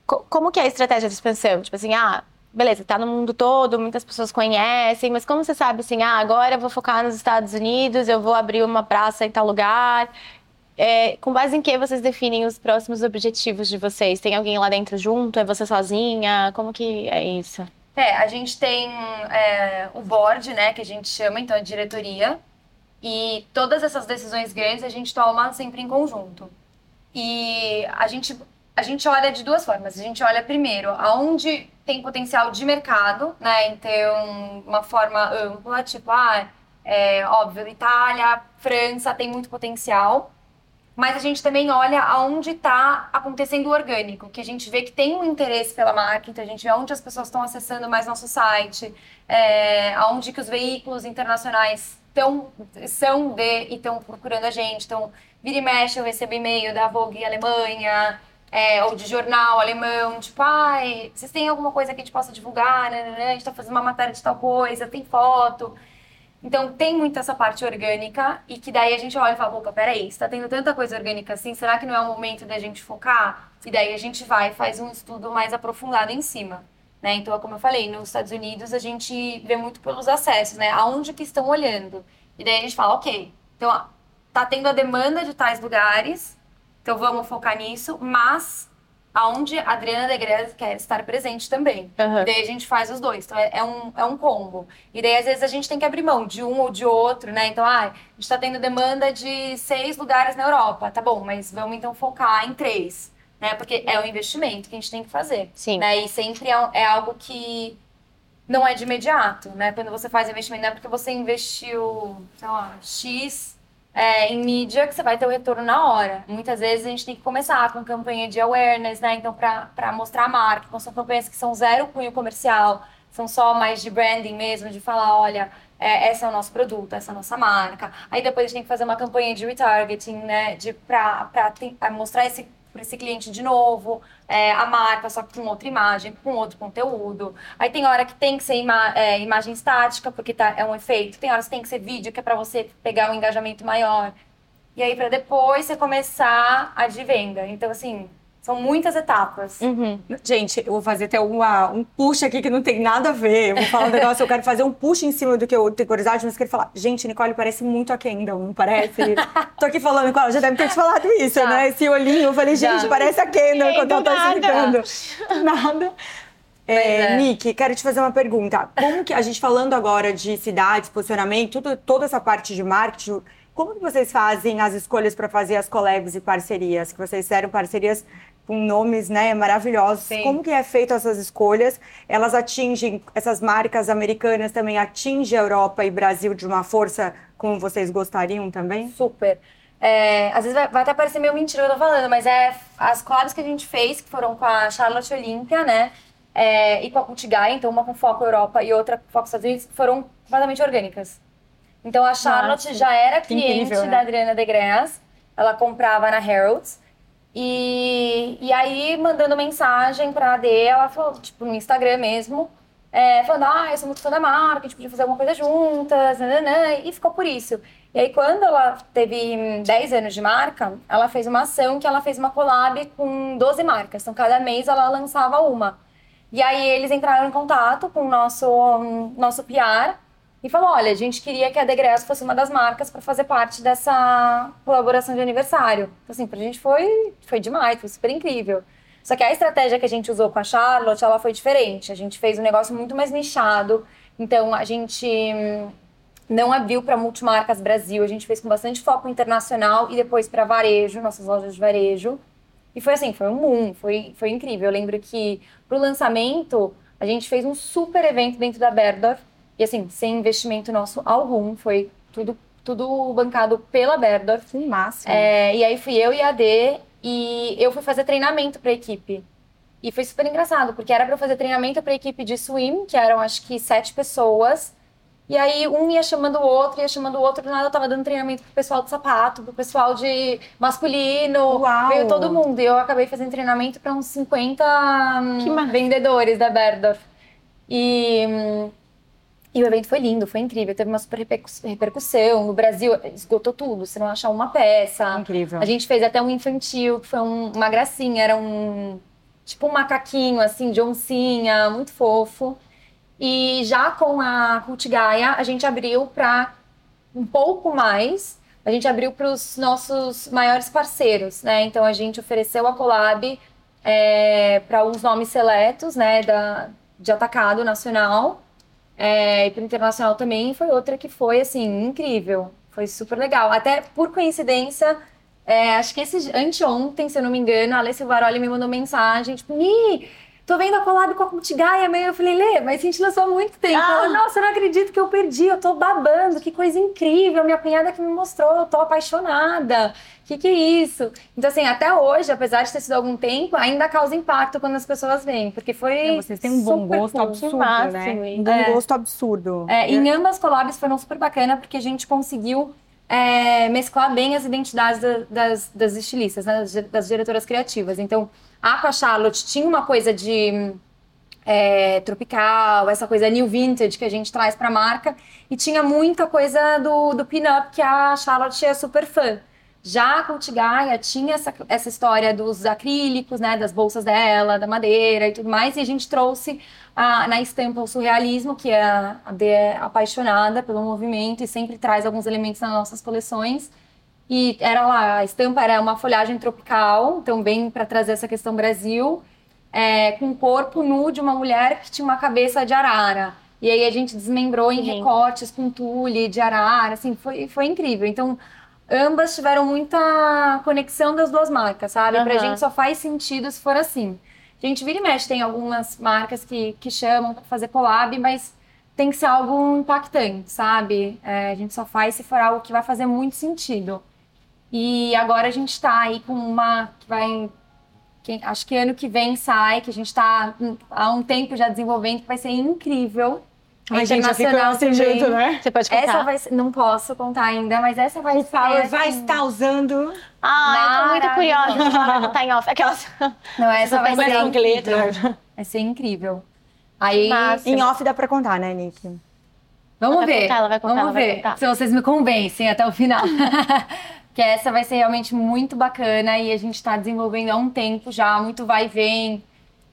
[SPEAKER 2] co- como que é a estratégia de expansão? Tipo assim, ah, beleza, tá no mundo todo, muitas pessoas conhecem, mas como você sabe assim, ah, agora eu vou focar nos Estados Unidos, eu vou abrir uma praça em tal lugar. É, com base em que vocês definem os próximos objetivos de vocês? Tem alguém lá dentro junto? É você sozinha? Como que é isso?
[SPEAKER 3] É, a gente tem é, o board, né, que a gente chama, então a diretoria, e todas essas decisões grandes a gente toma sempre em conjunto. E a gente, a gente olha de duas formas. A gente olha primeiro aonde tem potencial de mercado, né, então uma forma ampla, tipo, ah, é óbvio, Itália, França tem muito potencial. Mas a gente também olha aonde está acontecendo o orgânico, que a gente vê que tem um interesse pela marca, então a gente vê onde as pessoas estão acessando mais nosso site, é, aonde que os veículos internacionais tão, são de e estão procurando a gente. Então, vira e mexe, eu recebo e-mail da Vogue Alemanha, é, ou de jornal alemão, tipo, ai, vocês têm alguma coisa que a gente possa divulgar, né? A gente está fazendo uma matéria de tal coisa, tem foto. Então tem muito essa parte orgânica e que daí a gente olha e fala, opa, peraí, está tendo tanta coisa orgânica assim, será que não é o momento da gente focar? E daí a gente vai e faz um estudo mais aprofundado em cima. Né? Então, como eu falei, nos Estados Unidos a gente vê muito pelos acessos, né? Aonde que estão olhando. E daí a gente fala, ok, então tá tendo a demanda de tais lugares, então vamos focar nisso, mas aonde a Adriana Degres quer estar presente também.
[SPEAKER 2] Uhum.
[SPEAKER 3] E daí a gente faz os dois. Então é, é um, é um combo. E daí às vezes a gente tem que abrir mão de um ou de outro, né? Então, ah, a gente está tendo demanda de seis lugares na Europa. Tá bom, mas vamos então focar em três. Né? Porque é o investimento que a gente tem que fazer.
[SPEAKER 2] Sim.
[SPEAKER 3] Né? E sempre é, é algo que não é de imediato, né? Quando você faz investimento, não é porque você investiu, sei lá, X é, em mídia que você vai ter o retorno na hora. Muitas vezes a gente tem que começar com campanha de awareness, né? Então, para mostrar a marca. Então, são campanhas que são zero cunho comercial, são só mais de branding mesmo, de falar, olha, é, esse é o nosso produto, essa é a nossa marca. Aí depois a gente tem que fazer uma campanha de retargeting, né? De, pra, pra te- a mostrar esse para esse cliente de novo, é, a marca, só com outra imagem, com outro conteúdo. Aí tem hora que tem que ser ima é, imagem estática, porque tá, é um efeito. Tem horas que tem que ser vídeo, que é para você pegar um engajamento maior. E aí para depois você começar a de venda. Então, assim, são muitas etapas.
[SPEAKER 2] Uhum.
[SPEAKER 1] Gente, eu vou fazer até uma, um push aqui que não tem nada a ver. Eu vou falar um negócio, eu quero fazer um push em cima do que eu tenho curiosidade, mas eu quero falar. Gente, Nicole parece muito a Kendall, não parece? Tô aqui falando ela, já deve ter te falado isso,
[SPEAKER 3] Já.
[SPEAKER 1] né? Esse olhinho, eu falei, gente,
[SPEAKER 3] Já.
[SPEAKER 1] parece a Kendall
[SPEAKER 2] Ei,
[SPEAKER 1] quando ela tá
[SPEAKER 2] nada.
[SPEAKER 1] explicando. Nada. É,
[SPEAKER 3] é.
[SPEAKER 1] Nick, quero te fazer uma pergunta. Como que a gente falando agora de cidades, posicionamento, tudo, toda essa parte de marketing, como que vocês fazem as escolhas para fazer as collabs e parcerias? Que vocês fizeram parcerias com nomes, né, maravilhosos.
[SPEAKER 3] Sim.
[SPEAKER 1] Como que é feito essas escolhas? Elas atingem essas marcas americanas também atingem a Europa e Brasil de uma força como vocês gostariam também?
[SPEAKER 3] Super. É, às vezes vai, vai até parecer meio mentira o que eu tô falando, mas é as collabs que a gente fez, que foram com a Charlotte Olympia, né? é, e com a Cultigai, então uma com foco Europa e outra com foco Estados Unidos, foram completamente orgânicas. Então a Charlotte
[SPEAKER 1] Nossa,
[SPEAKER 3] já era cliente
[SPEAKER 1] incrível, né?
[SPEAKER 3] da Adriana Degreas, ela comprava na Harrods. E, e aí, mandando mensagem pra AD, ela falou, tipo, no Instagram mesmo, é, falando, ah, eu sou muito fã da marca, a gente podia fazer alguma coisa juntas, nananã, e ficou por isso. E aí, quando ela teve hum, 10 anos de marca, ela fez uma ação que ela fez uma collab com 12 marcas. Então, cada mês ela lançava uma. E aí, eles entraram em contato com o nosso, nosso PR e falou, olha, a gente queria que a Degresso fosse uma das marcas para fazer parte dessa colaboração de aniversário. Então, assim, pra gente foi, foi demais, foi super incrível. Só que a estratégia que a gente usou com a Charlotte, ela foi diferente. A gente fez um negócio muito mais nichado. Então, a gente hum, não abriu para multimarcas Brasil. A gente fez com bastante foco internacional e depois para varejo, nossas lojas de varejo. E foi assim, foi um boom, foi, foi incrível. Eu lembro que pro lançamento, a gente fez um super evento dentro da Berdorf. E assim, sem investimento nosso algum, foi tudo, tudo bancado pela Berdorf.
[SPEAKER 1] Que máximo.
[SPEAKER 3] É, e aí fui eu e a D e eu fui fazer treinamento para a equipe. E foi super engraçado, porque era para fazer treinamento para a equipe de swim, que eram acho que sete pessoas. E aí um ia chamando o outro, ia chamando o outro, do nada eu tava dando treinamento pro pessoal de sapato, pro pessoal de masculino,
[SPEAKER 1] Uau.
[SPEAKER 3] veio todo mundo. E eu acabei fazendo treinamento para uns 50
[SPEAKER 2] Que
[SPEAKER 3] hum, vendedores da Berdorf. E, hum, e o evento foi lindo, foi incrível, teve uma super repercuss- repercussão. No Brasil, esgotou tudo, você não achar uma peça.
[SPEAKER 1] Incrível.
[SPEAKER 3] A gente fez até um infantil, que foi um- uma gracinha, era um tipo um macaquinho assim de oncinha, muito fofo. E já com a Cult Gaia, a gente abriu para um pouco mais. A gente abriu para os nossos maiores parceiros, né? Então a gente ofereceu a collab para uns nomes seletos, né? Da, de atacado nacional é, e para internacional também. Foi outra que foi assim incrível, foi super legal. Até por coincidência, é, acho que esse anteontem, se eu não me engano, a Alessia Varoli me mandou mensagem, tipo, tô vendo a collab com a Cultigaia, meio eu falei, Lê, mas a gente lançou há muito tempo.
[SPEAKER 2] Ah.
[SPEAKER 3] Ela, Nossa, eu não acredito que eu perdi, eu tô babando, que coisa incrível, minha cunhada que me mostrou, eu tô apaixonada. Que que é isso? Então, assim, até hoje, apesar de ter sido algum tempo, ainda causa impacto quando as pessoas veem, porque foi.
[SPEAKER 1] Não, vocês têm um bom gosto
[SPEAKER 3] cool.
[SPEAKER 1] absurdo,
[SPEAKER 2] máximo,
[SPEAKER 1] né? Um bom
[SPEAKER 3] É.
[SPEAKER 1] gosto absurdo.
[SPEAKER 3] É, em ambas collabs foram super bacana porque a gente conseguiu é, mesclar bem as identidades da- das, das estilistas, né, das, das diretoras criativas. Então, a com a Charlotte tinha uma coisa de é, tropical, essa coisa new vintage que a gente traz para a marca, e tinha muita coisa do, do pin-up que a Charlotte é super fã. Já a Cult Gaia tinha essa, essa história dos acrílicos, né, das bolsas dela, da madeira e tudo mais, e a gente trouxe a- na estampa o surrealismo, que é a a Dê é apaixonada pelo movimento e sempre traz alguns elementos nas nossas coleções. E era lá, a estampa era uma folhagem tropical, então bem para trazer essa questão Brasil, é, com o corpo nu de uma mulher que tinha uma cabeça de arara. E aí a gente desmembrou em
[SPEAKER 2] Lindo.
[SPEAKER 3] recortes com tule de arara, assim, foi, foi incrível. Então, ambas tiveram muita conexão das duas marcas, sabe? Pra
[SPEAKER 2] Aham.
[SPEAKER 3] gente só faz sentido se for assim. A gente vira e mexe, tem algumas marcas que, que chamam pra fazer collab, mas tem que ser algo impactante, sabe? É, a gente só faz se for algo que vai fazer muito sentido. E agora a gente tá aí com uma que vai. que- acho que ano que vem sai, que a gente tá hum, há um tempo já desenvolvendo, que vai ser incrível.
[SPEAKER 1] Ai, gente, já desse
[SPEAKER 3] também.
[SPEAKER 1] jeito, né?
[SPEAKER 2] Você pode contar?
[SPEAKER 3] Essa vai ser, não posso contar ainda, mas essa vai
[SPEAKER 1] O Power
[SPEAKER 3] ser.
[SPEAKER 1] vai
[SPEAKER 3] assim,
[SPEAKER 1] estar usando.
[SPEAKER 2] Ah, eu tô muito curiosa. Ela vai contar em off. Aquelas...
[SPEAKER 3] Não, essa vai ser incrível.
[SPEAKER 1] glitter.
[SPEAKER 3] Vai ser incrível. Aí.
[SPEAKER 1] Em off dá pra contar, né, Nick?
[SPEAKER 3] vamos
[SPEAKER 2] Ela vai
[SPEAKER 3] ver.
[SPEAKER 2] contar, ela vai contar,
[SPEAKER 3] vamos
[SPEAKER 2] ela vai
[SPEAKER 3] ver
[SPEAKER 2] contar.
[SPEAKER 3] se vocês me convencem até o final. que essa vai ser realmente muito bacana e a gente tá desenvolvendo há um tempo já, muito vai e vem.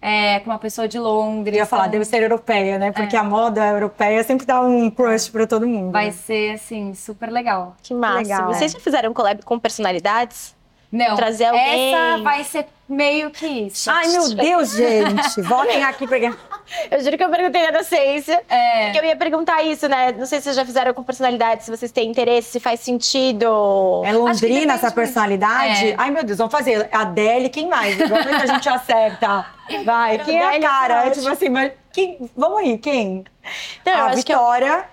[SPEAKER 3] É, com uma pessoa de Londres.
[SPEAKER 1] Eu ia falar,
[SPEAKER 3] então
[SPEAKER 1] deve ser europeia, né? Porque a moda europeia sempre dá um crush pra todo mundo.
[SPEAKER 3] Vai ser, assim, super legal.
[SPEAKER 2] Que massa.
[SPEAKER 1] Legal,
[SPEAKER 2] Vocês
[SPEAKER 1] é.
[SPEAKER 2] já fizeram collab com personalidades?
[SPEAKER 3] Não,
[SPEAKER 2] Trazer alguém.
[SPEAKER 3] essa vai ser meio que isso.
[SPEAKER 1] Ai, meu Deus, gente. Voltem aqui pra...
[SPEAKER 2] Eu juro que eu perguntei na docência.
[SPEAKER 3] É.
[SPEAKER 2] Que eu ia perguntar isso, né? Não sei se vocês já fizeram com personalidades, se vocês têm interesse, se faz sentido.
[SPEAKER 1] É Londrina essa personalidade?
[SPEAKER 3] É.
[SPEAKER 1] Ai, meu Deus, vamos fazer. Adele, quem mais? Vamos ver se a gente acerta. Vai, quem é a
[SPEAKER 2] Adele,
[SPEAKER 1] cara? É tipo assim, mas quem... vamos aí, quem?
[SPEAKER 2] Não, eu
[SPEAKER 1] a
[SPEAKER 2] acho que eu-
[SPEAKER 1] Vitória,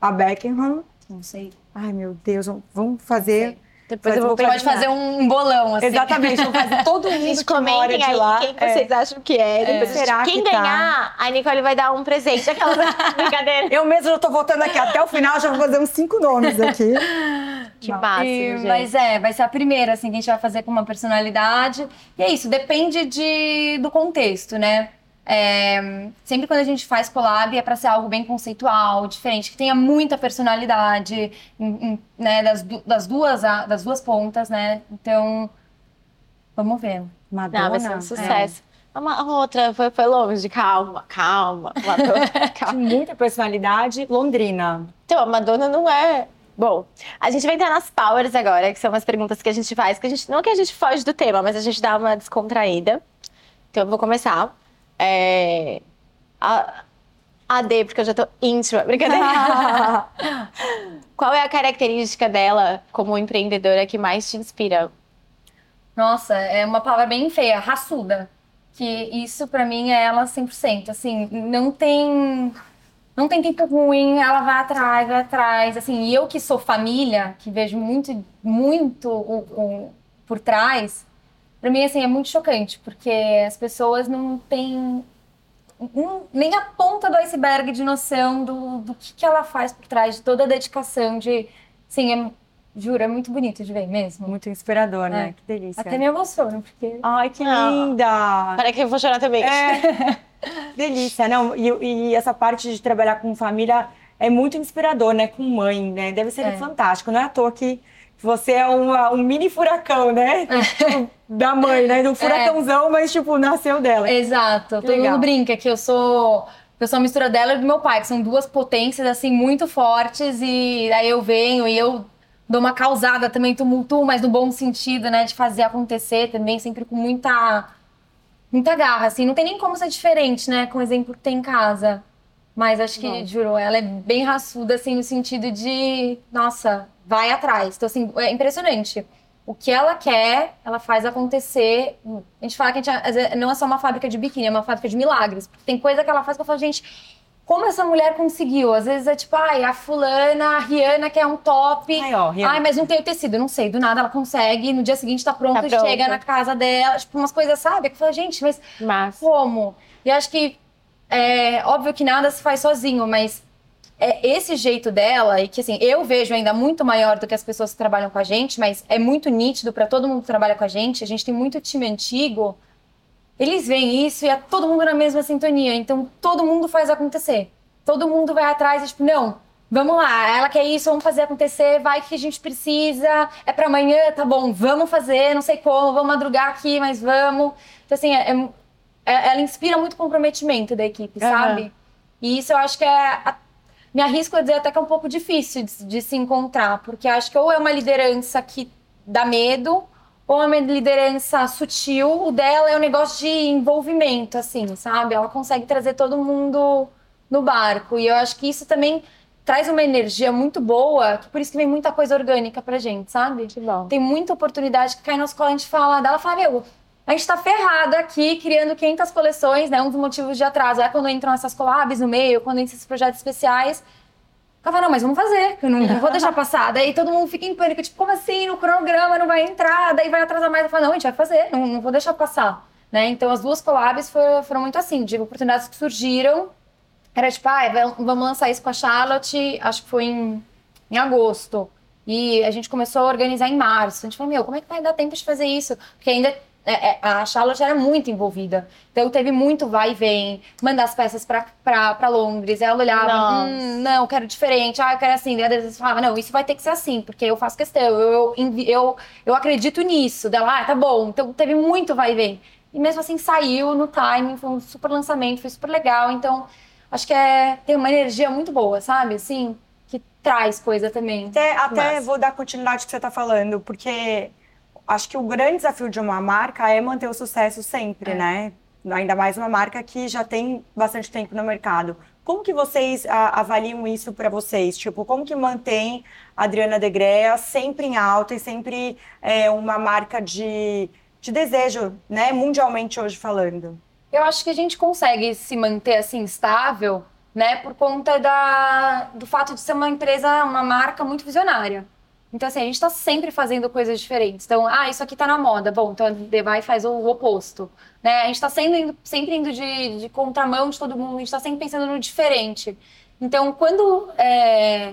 [SPEAKER 1] a Beckham.
[SPEAKER 3] Não sei.
[SPEAKER 1] Ai, meu Deus, vamos fazer...
[SPEAKER 2] Depois
[SPEAKER 1] Mas
[SPEAKER 2] eu vou.
[SPEAKER 3] Pode fazer um bolão, assim.
[SPEAKER 1] Exatamente, vamos fazer todo mundo
[SPEAKER 2] Gente,
[SPEAKER 1] que mora de
[SPEAKER 2] aí
[SPEAKER 1] lá.
[SPEAKER 2] quem que
[SPEAKER 1] É.
[SPEAKER 2] vocês acham que é. Depois gente-
[SPEAKER 1] Será
[SPEAKER 2] quem
[SPEAKER 1] que tá?
[SPEAKER 2] ganhar, a Nicole vai dar um presente. Aquela brincadeira.
[SPEAKER 1] Eu mesmo já tô voltando aqui até o final, já vou fazer uns cinco nomes aqui.
[SPEAKER 2] Que massa, gente.
[SPEAKER 3] mas é, vai ser a primeira, assim, que a gente vai fazer com uma personalidade. E é isso, depende de, do contexto, né? É, sempre quando a gente faz collab é para ser algo bem conceitual, diferente, que tenha muita personalidade, em- em- né, das, das, duas, a- das duas pontas, né? Então, vamos ver.
[SPEAKER 1] Madonna.
[SPEAKER 2] Não, vai ser um sucesso. Uma outra foi, foi longe. Calma, calma. Madonna,
[SPEAKER 1] É.
[SPEAKER 2] calma.
[SPEAKER 1] De muita personalidade, Londrina.
[SPEAKER 2] Então, a Madonna não é. Bom, a gente vai entrar nas powers agora, que são umas perguntas que a gente faz, que a gente. Não que a gente foge do tema, mas a gente dá uma descontraída. Então eu vou começar. É, a, a D, porque eu já tô íntima. Brincadeira. Qual é a característica dela como empreendedora que mais te inspira?
[SPEAKER 3] Nossa, é uma palavra bem feia, raçuda. Que isso pra mim é ela 100%. Assim, não tem não tem tempo ruim, ela vai atrás, vai atrás, assim, e eu que sou família, que vejo muito muito o, o- por trás, pra mim assim é muito chocante, porque as pessoas não têm um, nem a ponta do iceberg de noção do, do que, que ela faz por trás de toda a dedicação de. Sim, é, juro, é muito bonito de ver mesmo.
[SPEAKER 1] Muito inspirador, né?
[SPEAKER 3] É.
[SPEAKER 1] Que delícia.
[SPEAKER 3] Até me emociono, porque.
[SPEAKER 1] Ai, que
[SPEAKER 2] Ah.
[SPEAKER 1] linda!
[SPEAKER 2] Para que eu vou chorar também.
[SPEAKER 1] É, delícia, não. E, e essa parte de trabalhar com família é muito inspirador, né? Com mãe, né? Deve ser
[SPEAKER 3] É.
[SPEAKER 1] fantástico. Não é à toa que você é uma- um mini furacão, né? Tipo, da mãe, né? Do furacãozão, mas tipo, nasceu dela.
[SPEAKER 3] Exato. Todo
[SPEAKER 1] legal.
[SPEAKER 3] mundo brinca que eu sou. Eu sou a mistura dela e do meu pai, que são duas potências, assim, muito fortes. E aí eu venho e eu dou uma causada também, tumultuo, mas no bom sentido, né? De fazer acontecer também, sempre com muita. Muita garra, assim. Não tem nem como ser diferente, né? Com o exemplo que tem em casa. Mas acho que,
[SPEAKER 1] Bom.
[SPEAKER 3] juro, ela é bem raçuda, assim, no sentido de. Nossa, vai atrás. Então, assim, é impressionante. O que ela quer, ela faz acontecer. A gente fala que a gente não é só uma fábrica de biquíni, é uma fábrica de milagres. Porque tem coisa que ela faz que eu falo, gente, como essa mulher conseguiu? Às vezes é tipo, ai, a fulana, a Rihanna quer um top.
[SPEAKER 1] Ai, ó, Rihanna.
[SPEAKER 3] Ai, mas não tem o tecido, não sei. Do nada ela consegue, no dia seguinte tá pronto,
[SPEAKER 2] Tá
[SPEAKER 3] e chega na casa dela. Tipo, umas coisas, sabe? Que eu falo, gente, mas
[SPEAKER 2] Mas.
[SPEAKER 3] como? E acho que é óbvio que nada se faz sozinho, mas é esse jeito dela e que assim, eu vejo ainda muito maior do que as pessoas que trabalham com a gente, mas é muito nítido para todo mundo que trabalha com a gente. A gente tem muito time antigo. Eles veem isso e é todo mundo na mesma sintonia, então todo mundo faz acontecer. Todo mundo vai atrás e tipo, não, vamos lá, ela quer isso, vamos fazer acontecer, vai que a gente precisa, é para amanhã, tá bom, vamos fazer, não sei como, vamos madrugar aqui, mas vamos. Então assim, é- é- é- ela inspira muito comprometimento da equipe,
[SPEAKER 2] Aham.
[SPEAKER 3] sabe? E isso eu acho que é. a- me arrisco a dizer até que é um pouco difícil de, de se encontrar, porque acho que ou é uma liderança que dá medo, ou é uma liderança sutil. O dela é um negócio de envolvimento, assim, sabe? Ela consegue trazer todo mundo no barco. E eu acho que isso também traz uma energia muito boa, que por isso que vem muita coisa orgânica pra gente, sabe?
[SPEAKER 2] Que bom.
[SPEAKER 3] Tem muita oportunidade que cai na escola, a gente fala dela, fala, meu, a gente tá ferrada aqui, criando 500 coleções, né? Um dos motivos de atraso é quando entram essas collabs no meio, quando entram esses projetos especiais. Ela fala, não, mas vamos fazer, que eu não, não vou deixar passar. Daí todo mundo fica em pânico, tipo, como assim? No cronograma não vai entrar, daí vai atrasar mais. Eu falo, não, a gente vai fazer, não, não vou deixar passar. Né? Então as duas collabs foram, foram muito assim, de oportunidades que surgiram. Era tipo, ah, vamos lançar isso com a Charlotte, acho que foi em, em agosto. E a gente começou a organizar em março. A gente falou, meu, como é que vai dar tempo de fazer isso? Porque ainda é, é, a Charlotte era muito envolvida. Então teve muito vai e vem, mandar as peças pra, pra, pra Londres. Ela olhava, hum, não, quero diferente, ah, eu quero assim. Daí às vezes falava, não, isso vai ter que ser assim, porque eu faço questão, eu, eu, eu, eu acredito nisso. Dela, ah, tá bom. Então teve muito vai e vem. E mesmo assim saiu no timing, foi um super lançamento, foi super legal. Então acho que é, tem uma energia muito boa, sabe? Assim, que traz coisa também.
[SPEAKER 1] Até, até vou dar continuidade ao que você está falando, porque acho que o grande desafio de uma marca é manter o sucesso sempre,
[SPEAKER 3] É.
[SPEAKER 1] né? Ainda mais uma marca que já tem bastante tempo no mercado. Como que vocês a- avaliam isso para vocês? Tipo, como que mantém a Adriana Degrea sempre em alta e sempre é, uma marca de, de desejo, né? Mundialmente hoje falando.
[SPEAKER 3] Eu acho que a gente consegue se manter assim estável, né, por conta da, do fato de ser uma empresa, uma marca muito visionária. Então, assim, a gente tá sempre fazendo coisas diferentes. Então, ah, isso aqui tá na moda. Bom, então a D vai e faz o oposto. Né? A gente tá sendo, indo- sempre indo de, de contramão de todo mundo, a gente tá sempre pensando no diferente. Então, quando é,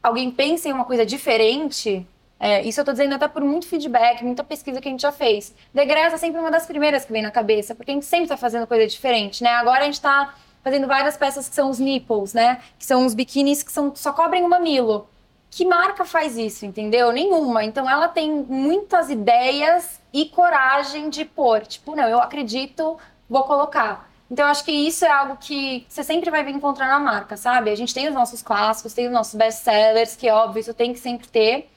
[SPEAKER 3] alguém pensa em uma coisa diferente, é, isso eu tô dizendo até por muito feedback, muita pesquisa que a gente já fez. Degressa é sempre uma das primeiras que vem na cabeça, porque a gente sempre tá fazendo coisa diferente, né? Agora a gente tá fazendo várias peças que são os nipples, né? Que são os biquínis que são, só cobrem o mamilo. Que marca faz isso, entendeu? Nenhuma. Então ela tem muitas ideias e coragem de pôr. Tipo, não, eu acredito, vou colocar. Então eu acho que isso é algo que você sempre vai encontrar na marca, sabe? A gente tem os nossos clássicos, tem os nossos best-sellers, que óbvio, isso tem que sempre ter.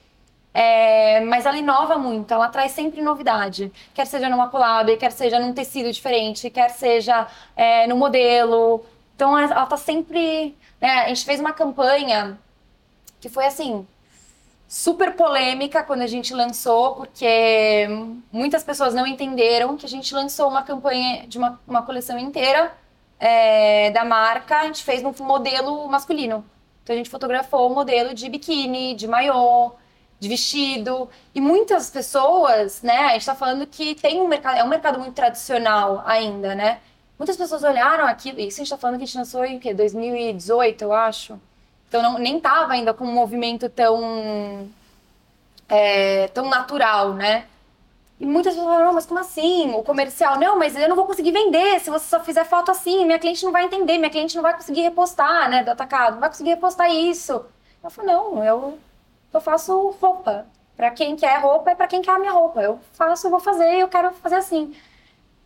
[SPEAKER 3] É, mas ela inova muito, ela traz sempre novidade. Quer seja numa collab, quer seja num tecido diferente, quer seja é, no modelo. Então ela tá sempre. né, A gente fez uma campanha que foi assim. Super polêmica quando a gente lançou, porque muitas pessoas não entenderam que a gente lançou uma campanha de uma, uma coleção inteira é, da marca, a gente fez num modelo masculino. Então a gente fotografou o modelo de biquíni, de maiô, de vestido. E muitas pessoas, né, a gente tá falando que tem um mercado, é um mercado muito tradicional ainda, né? muitas pessoas olharam aquilo. Isso a gente tá falando que a gente lançou em o quê? 2018, eu acho. Então não, nem tava ainda com um movimento tão. É, tão natural, né? E muitas pessoas falaram, mas como assim? O comercial, não, mas eu não vou conseguir vender se você só fizer foto assim. Minha cliente não vai entender, minha cliente não vai conseguir repostar, né, do atacado, não vai conseguir repostar isso. Eu falei, não, eu, eu faço roupa. Para quem quer roupa, é para quem quer a minha roupa. Eu faço, eu vou fazer, eu quero fazer assim.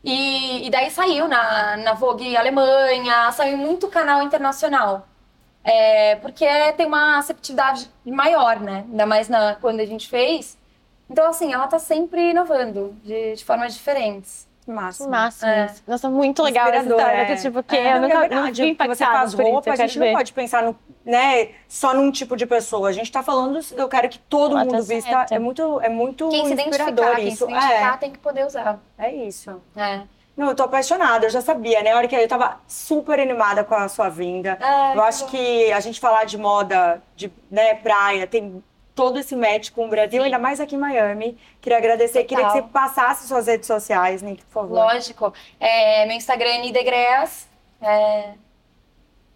[SPEAKER 3] E, e daí saiu na, na Vogue Alemanha, saiu muito canal internacional. É, porque tem uma aceptividade maior, né? Ainda mais na, quando a gente fez. Então, assim, ela tá sempre inovando de, de formas diferentes.
[SPEAKER 1] Máximo.
[SPEAKER 2] Máximo.
[SPEAKER 3] É.
[SPEAKER 2] Nossa, muito legal essa
[SPEAKER 1] Inspirador,
[SPEAKER 2] história.
[SPEAKER 1] é.
[SPEAKER 2] que, tipo, que
[SPEAKER 1] É,
[SPEAKER 2] eu nunca,
[SPEAKER 1] é verdade,
[SPEAKER 2] fui
[SPEAKER 1] porque você faz
[SPEAKER 2] isso,
[SPEAKER 1] roupa,
[SPEAKER 2] eu
[SPEAKER 1] a gente não
[SPEAKER 2] ver.
[SPEAKER 1] pode pensar no, né, só num tipo de pessoa. A gente tá falando, eu quero que todo
[SPEAKER 2] tá
[SPEAKER 1] mundo vista.
[SPEAKER 2] certo.
[SPEAKER 1] É muito, é muito
[SPEAKER 3] Quem se identificar,
[SPEAKER 1] inspirador
[SPEAKER 3] quem
[SPEAKER 1] isso.
[SPEAKER 3] se identificar
[SPEAKER 1] é,
[SPEAKER 3] tem que poder usar.
[SPEAKER 1] é isso.
[SPEAKER 3] É.
[SPEAKER 1] Não, eu tô apaixonada, eu já sabia, né? A hora que eu tava super animada com a sua vinda.
[SPEAKER 3] Ai,
[SPEAKER 1] eu
[SPEAKER 3] que
[SPEAKER 1] acho
[SPEAKER 3] bom.
[SPEAKER 1] que a gente falar de moda, de né, praia, tem todo esse match com o Brasil,
[SPEAKER 3] Sim.
[SPEAKER 1] ainda mais aqui em Miami. Queria agradecer, queria que
[SPEAKER 3] Total.
[SPEAKER 1] você passasse suas redes sociais, Nick, por favor.
[SPEAKER 3] Lógico. É, meu Instagram é Nidegreas. É,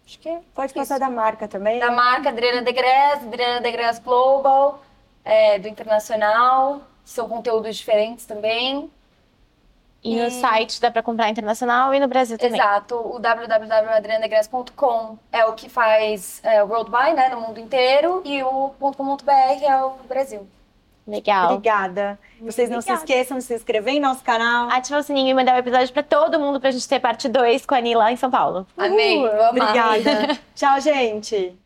[SPEAKER 3] acho que é
[SPEAKER 1] Pode passar da marca também.
[SPEAKER 3] da marca Adriana Degres, Adriana Degres Global, é, do Internacional. São conteúdos diferentes também.
[SPEAKER 2] E no site dá pra comprar internacional e no Brasil também.
[SPEAKER 3] Exato. O www.adrianadegres.com é o que faz é, o Worldwide, né, no mundo inteiro. E o .com.br é o Brasil.
[SPEAKER 2] Legal.
[SPEAKER 1] Obrigada. Vocês não se
[SPEAKER 2] Obrigada.
[SPEAKER 1] esqueçam de se inscrever em nosso canal.
[SPEAKER 2] Ativa o sininho e mandar o episódio pra todo mundo pra gente ter parte 2 com a Ani lá em São Paulo.
[SPEAKER 3] Amei.
[SPEAKER 1] Uh. Obrigada. Tchau, gente.